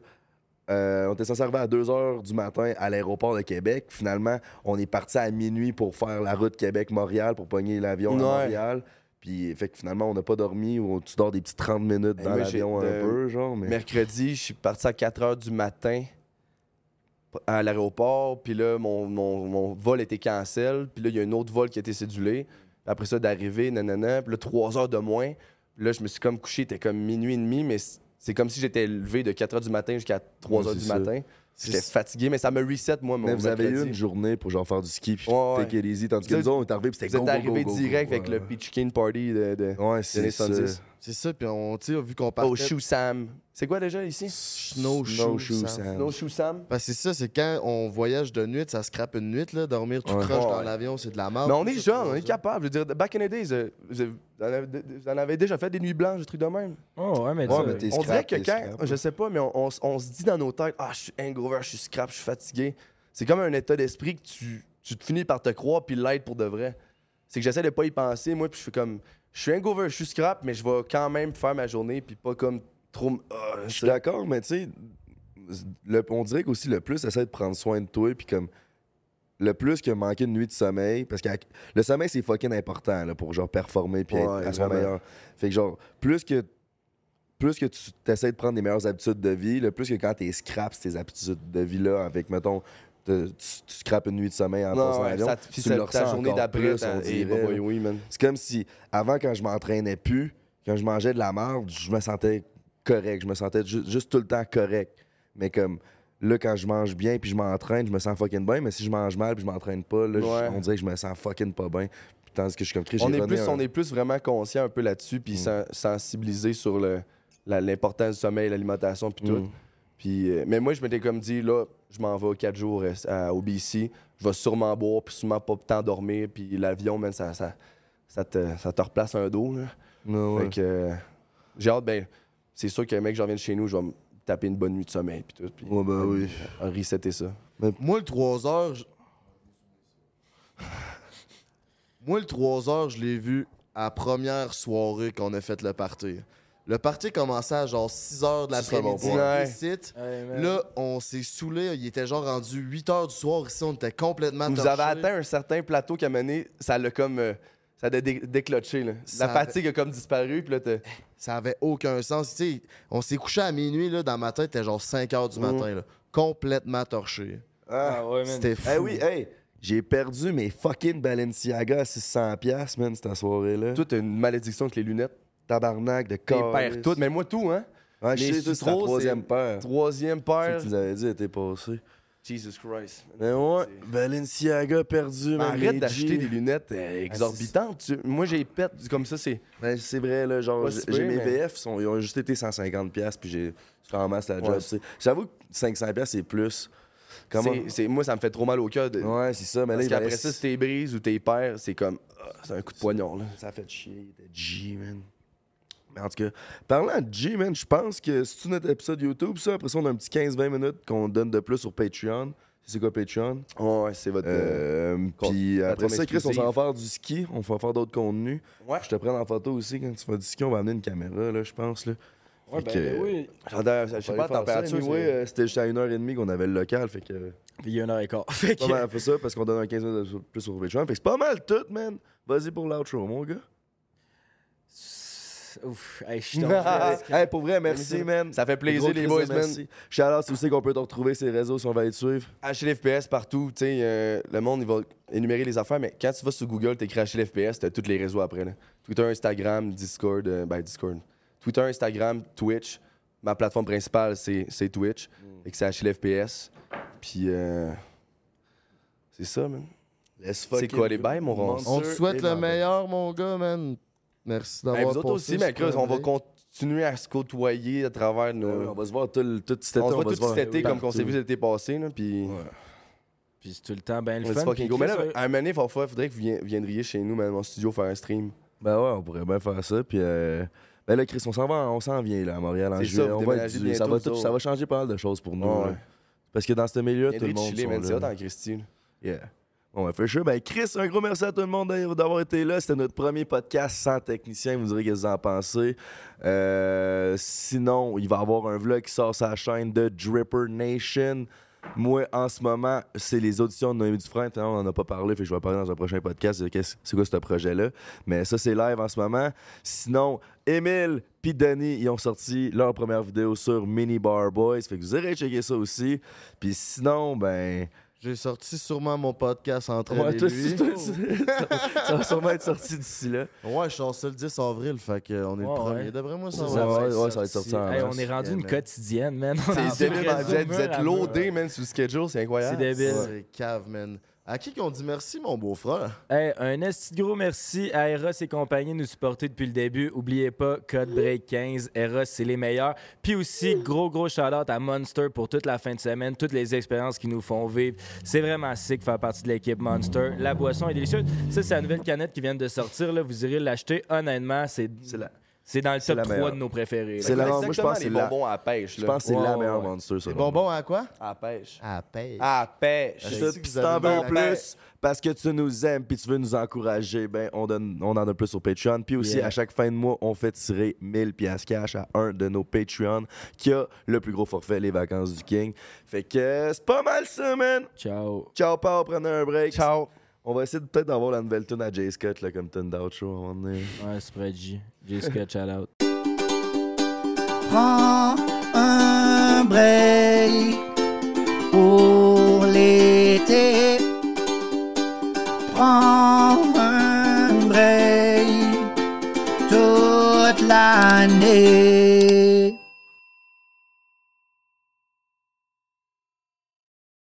euh, on était censé arriver à 2 h du matin à l'aéroport de Québec. Finalement, on est parti à minuit pour faire la route Québec-Montréal pour pogner l'avion Ouais. à Montréal. Puis, fait que finalement, on n'a pas dormi. Ou tu dors des petits 30 minutes dans l'avion un peu, genre. Mais... Mercredi, je suis parti à 4 heures du matin à l'aéroport, puis là, mon, mon, mon vol était cancel, puis là, il y a un autre vol qui a été cédulé. Après ça, d'arriver, nanana, puis là, 3 heures de moins. Puis là, je me suis comme couché, c'était comme minuit et demi, mais c'est comme si j'étais levé de 4 heures du matin jusqu'à 3 Ouais, heures du ça. matin. J'étais fatigué, mais ça me reset, moi, mon Mais vous avez eu une journée pour genre faire du ski puis Ouais, ouais. take it easy. Tandis que Vous nous autres, on est arrivés puis c'était Vous go, êtes go, arrivé go, go, direct go. avec le Peach King Party de, de Ouais, c'est ça. 70. C'est ça, puis on, tu sais, vu qu'on partait... Oh, Shoe Sam. C'est quoi déjà ici? Snowshoe, Snowshoe Sam. Sam. No Shoe Sam? Parce que c'est ça, c'est quand on voyage de nuit, ça scrape une nuit, là, dormir tout Ouais. croche dans ouais. l'avion, c'est de la merde. Mais on est Ça, jeune, on est capable. Je veux dire, back in the days, euh, vous avez- vous en avez, déjà fait des nuits blanches, des trucs de même. Oh, ouais, mais tu Ouais, mais t'es on dirait que quand, scrap. je sais pas, mais on, on s- on se dit dans nos têtes, ah, je suis hangover, je suis scrap, je suis fatigué. C'est comme un état d'esprit que tu, tu te finis par te croire puis l'être pour de vrai. C'est que j'essaie de pas y penser, moi, puis je fais comme, je suis hangover, je suis scrap, mais je vais quand même faire ma journée puis pas comme trop. ah, Je suis d'accord, mais tu sais, le- on dirait qu'aussi le plus, essaie de prendre soin de toi, puis comme le plus que manquer une nuit de sommeil, parce que le sommeil, c'est fucking important là, pour genre performer puis Ouais, être à son meilleur. Fait que genre, plus que plus que tu essaies de prendre des meilleures habitudes de vie, le plus que quand t'es scrap ces habitudes de vie-là, avec, mettons, te- tu, tu scrapes une nuit de sommeil en passant ouais, l'avion, tu ta ressens journée d'après, on eh, oui, man. C'est comme si, avant, quand je m'entraînais plus, quand je mangeais de la merde, je me sentais correct. Je me sentais ju- juste tout le temps correct. Mais comme là, quand je mange bien puis je m'entraîne, je me sens fucking bien. Mais si je mange mal puis je m'entraîne pas, là, je- Ouais. on dirait que je me sens fucking pas bien. Tandis que je suis comme On est, plus, un- on est plus vraiment conscient un peu là-dessus, puis Mm. sen- sensibilisé sur l'importance du sommeil, l'alimentation, puis tout. Puis, euh, mais moi, je m'étais comme dit, là, je m'en vais quatre jours à, au BC, je vais sûrement boire, puis sûrement pas tant dormir, puis l'avion, man, ça, ça, ça, te, ça te replace un dos. Là. Ouais. Fait que j'ai hâte, ben, c'est sûr que mec, je reviens de chez nous, je vais me taper une bonne nuit de sommeil, puis tout. Puis, Ouais, ben oui. euh, resetter ça. Moi, le 3 heures. je- Moi, le 3 heures, je l'ai vu à la première soirée qu'on a fait le party. Le party commençait à genre 6 heures de l'après-midi. ici. Ouais. Là, on s'est saoulé. Il était genre rendu 8 heures du soir. Ici, on était complètement Vous torchés. avez atteint un certain plateau qui a mené, ça l'a comme. euh, ça a dé- déclenché, là. Ça La fatigue a comme disparu, puis là, Ça avait aucun sens. Tu sais, on s'est couché à minuit. Là, dans ma tête, c'était genre 5 heures du Mhm. matin. là. Complètement torché. Ah, ouais, man. C'était fou. Eh oui, hey, j'ai perdu mes fucking Balenciaga à 600$, piastres, man, cette soirée-là. Toi, t'as une malédiction avec les lunettes. Tabarnak de T'es corps. perds toutes, mais moi, tout, hein. Ouais, je les sais, c'est troisième paire. Troisième ce paire. que tu nous avais dit, était passé. Jesus Christ. Mais ouais, Balenciaga perdu, man. Arrête d'acheter des lunettes euh, exorbitantes. tu- Moi, j'ai pète comme ça, c'est. Ben, c'est vrai, là, genre, j'ai si mes mais- VF, sont, ils ont juste été 150$, piastres, puis j'ai je ramasse la job, Ouais. tu sais. J'avoue que 500$, piastres, c'est plus. Comment? Moi, ça me fait trop mal au cœur. De... Ouais, c'est ça, mais là, Parce qu'après ça, si t'es brise ou t'es perds, c'est comme. ah, c'est un coup de poignard, là. Ça a fait chier, il était G, man. Mais en tout cas, parlant de G, man, je pense que c'est notre épisode YouTube, ça. Après ça, on a un petit 15-20 minutes qu'on donne de plus sur Patreon. C'est quoi Patreon? Ouais, c'est votre. Euh, Puis plateforme après ça, Chris, on s'en va faire du ski. On va faire d'autres contenus. Ouais. Je te prends en photo aussi quand tu fais du ski. On va amener une caméra, là, je pense. Là. Ouais, Fait ben, que, oui. Je sais pas la température. Oui, c'est- c'était juste à 1h30 qu'on avait le local. Fait que. Il y a une heure et quart. Fait que- Pas mal fait ça parce qu'on donne un 15 minutes de plus sur Patreon. Fait que c'est pas mal tout, man. Vas-y pour l'outro, mon gars. Ouf, hey, je suis tombé. hey, pour vrai, merci, man. Ça fait plaisir, les boys, man. merci. Shout-out, tu sais qu'on peut te retrouver les réseaux si on va aller te suivre. Acheter l'FPS partout, tu sais, euh, le monde, il va énumérer les affaires, mais quand tu vas sur Google, t'écris acheter l'FPS, t'as tous les réseaux après, là. Twitter, Instagram, Discord, euh, ben Discord. Twitter, Instagram, Twitch, ma plateforme principale, c'est Twitch. Et que c'est Achille FPS. Puis, euh, c'est ça, man. Laisse C'est quoi les bails, mon Ron? On te souhaite le meilleur, mon gars, man. Merci Ben, d'avoir vous autres aussi, mais Chris, on va continuer à se côtoyer à travers nos. Ouais, On va se voir tout, le- tout cet été. on se voit va tout se voir cet été comme qu'on s'est vu l'été passé, là, puis Puis c'est tout le temps ben le on fun. fucking puis go. Mais là, à un moment donné, il faudrait que vous vien- viendriez chez nous, même en studio, faire un stream. Ben ouais, on pourrait bien faire ça. Puis, euh, ben là, Chris, on s'en va, on s'en vient là, à Montréal en juillet. ça, on va du- ça, va tout- ça va changer pas mal de choses pour nous. Ouais. Parce que dans ce milieu, tout le monde. chiller, sont là. Christy. là. Yeah. Bon, ben, for sure. Ben, Chris, un gros merci à tout le monde d'avoir été là. C'était notre premier podcast sans technicien. Vous direz qu'est-ce que vous en pensez. Euh, sinon, il va y avoir un vlog qui sort la chaîne de Dripper Nation. Moi, en ce moment, c'est les auditions de Noémie Dufresne. On n'en a pas parlé, fait que je vais parler dans un prochain podcast. C'est quoi ce projet-là? Mais ça, c'est live en ce moment. Sinon, Emile puis Denis, ils ont sorti leur première vidéo sur Mini Bar Boys. Fait que vous irez checker ça aussi. Puis sinon, ben... J'ai sorti sûrement mon podcast entre Ouais, toi lui. aussi, toi aussi. ça va sûrement être sorti d'ici là. Ouais, je sors ça le 10 avril, fait qu'on est le premier. ouais. D'après moi, ça Ça va. va ouais, être ouais, ça va être sorti en Hey, on est rendu Yeah, une man. quotidienne, man. On est C'est débile, man. Vous êtes, vous êtes à loadé, man, sur le schedule, c'est C'est incroyable. débile. C'est cave, man. À qui qu'on dit merci, mon beau-frère? Hey, un esti gros merci à Eros et compagnie de nous supporter depuis le début. Oubliez pas, code break 15. Eros, c'est les meilleurs. Puis aussi, gros, gros shout-out à Monster pour toute la fin de semaine, toutes les expériences qu'ils nous font vivre. C'est vraiment sick de faire partie de l'équipe Monster. La boisson est délicieuse. Ça, c'est la nouvelle canette qui vient de sortir. Là. Vous irez l'acheter. Honnêtement, c'est C'est la- c'est dans le top la 3 meilleure. de nos préférés. C'est la- moi, je Exactement, pense que les c'est la- bonbons à pêche. Je pense que c'est Ouais, la meilleure ouais. monster, ça. Les bonbons à quoi? À pêche. À paye. À pêche. Si t'en veux bien la- plus, parce que tu nous aimes puis tu veux nous encourager, ben on, donne, on en donne plus sur Patreon. Puis aussi, Yeah. à chaque fin de mois, on fait tirer 1000 piastres cash à un de nos Patreons qui a le plus gros forfait, les vacances du King. Fait que c'est pas mal ça, man. Ciao. Ciao, Pao, prenez un break. Ciao. On va essayer de peut-être d'avoir la nouvelle tune à Jay Scott, là, comme tune d'outro. à un moment donné. Ouais, c'est près de J. Jessica, shout out. Prends un break pour l'été. Prends un break toute l'année.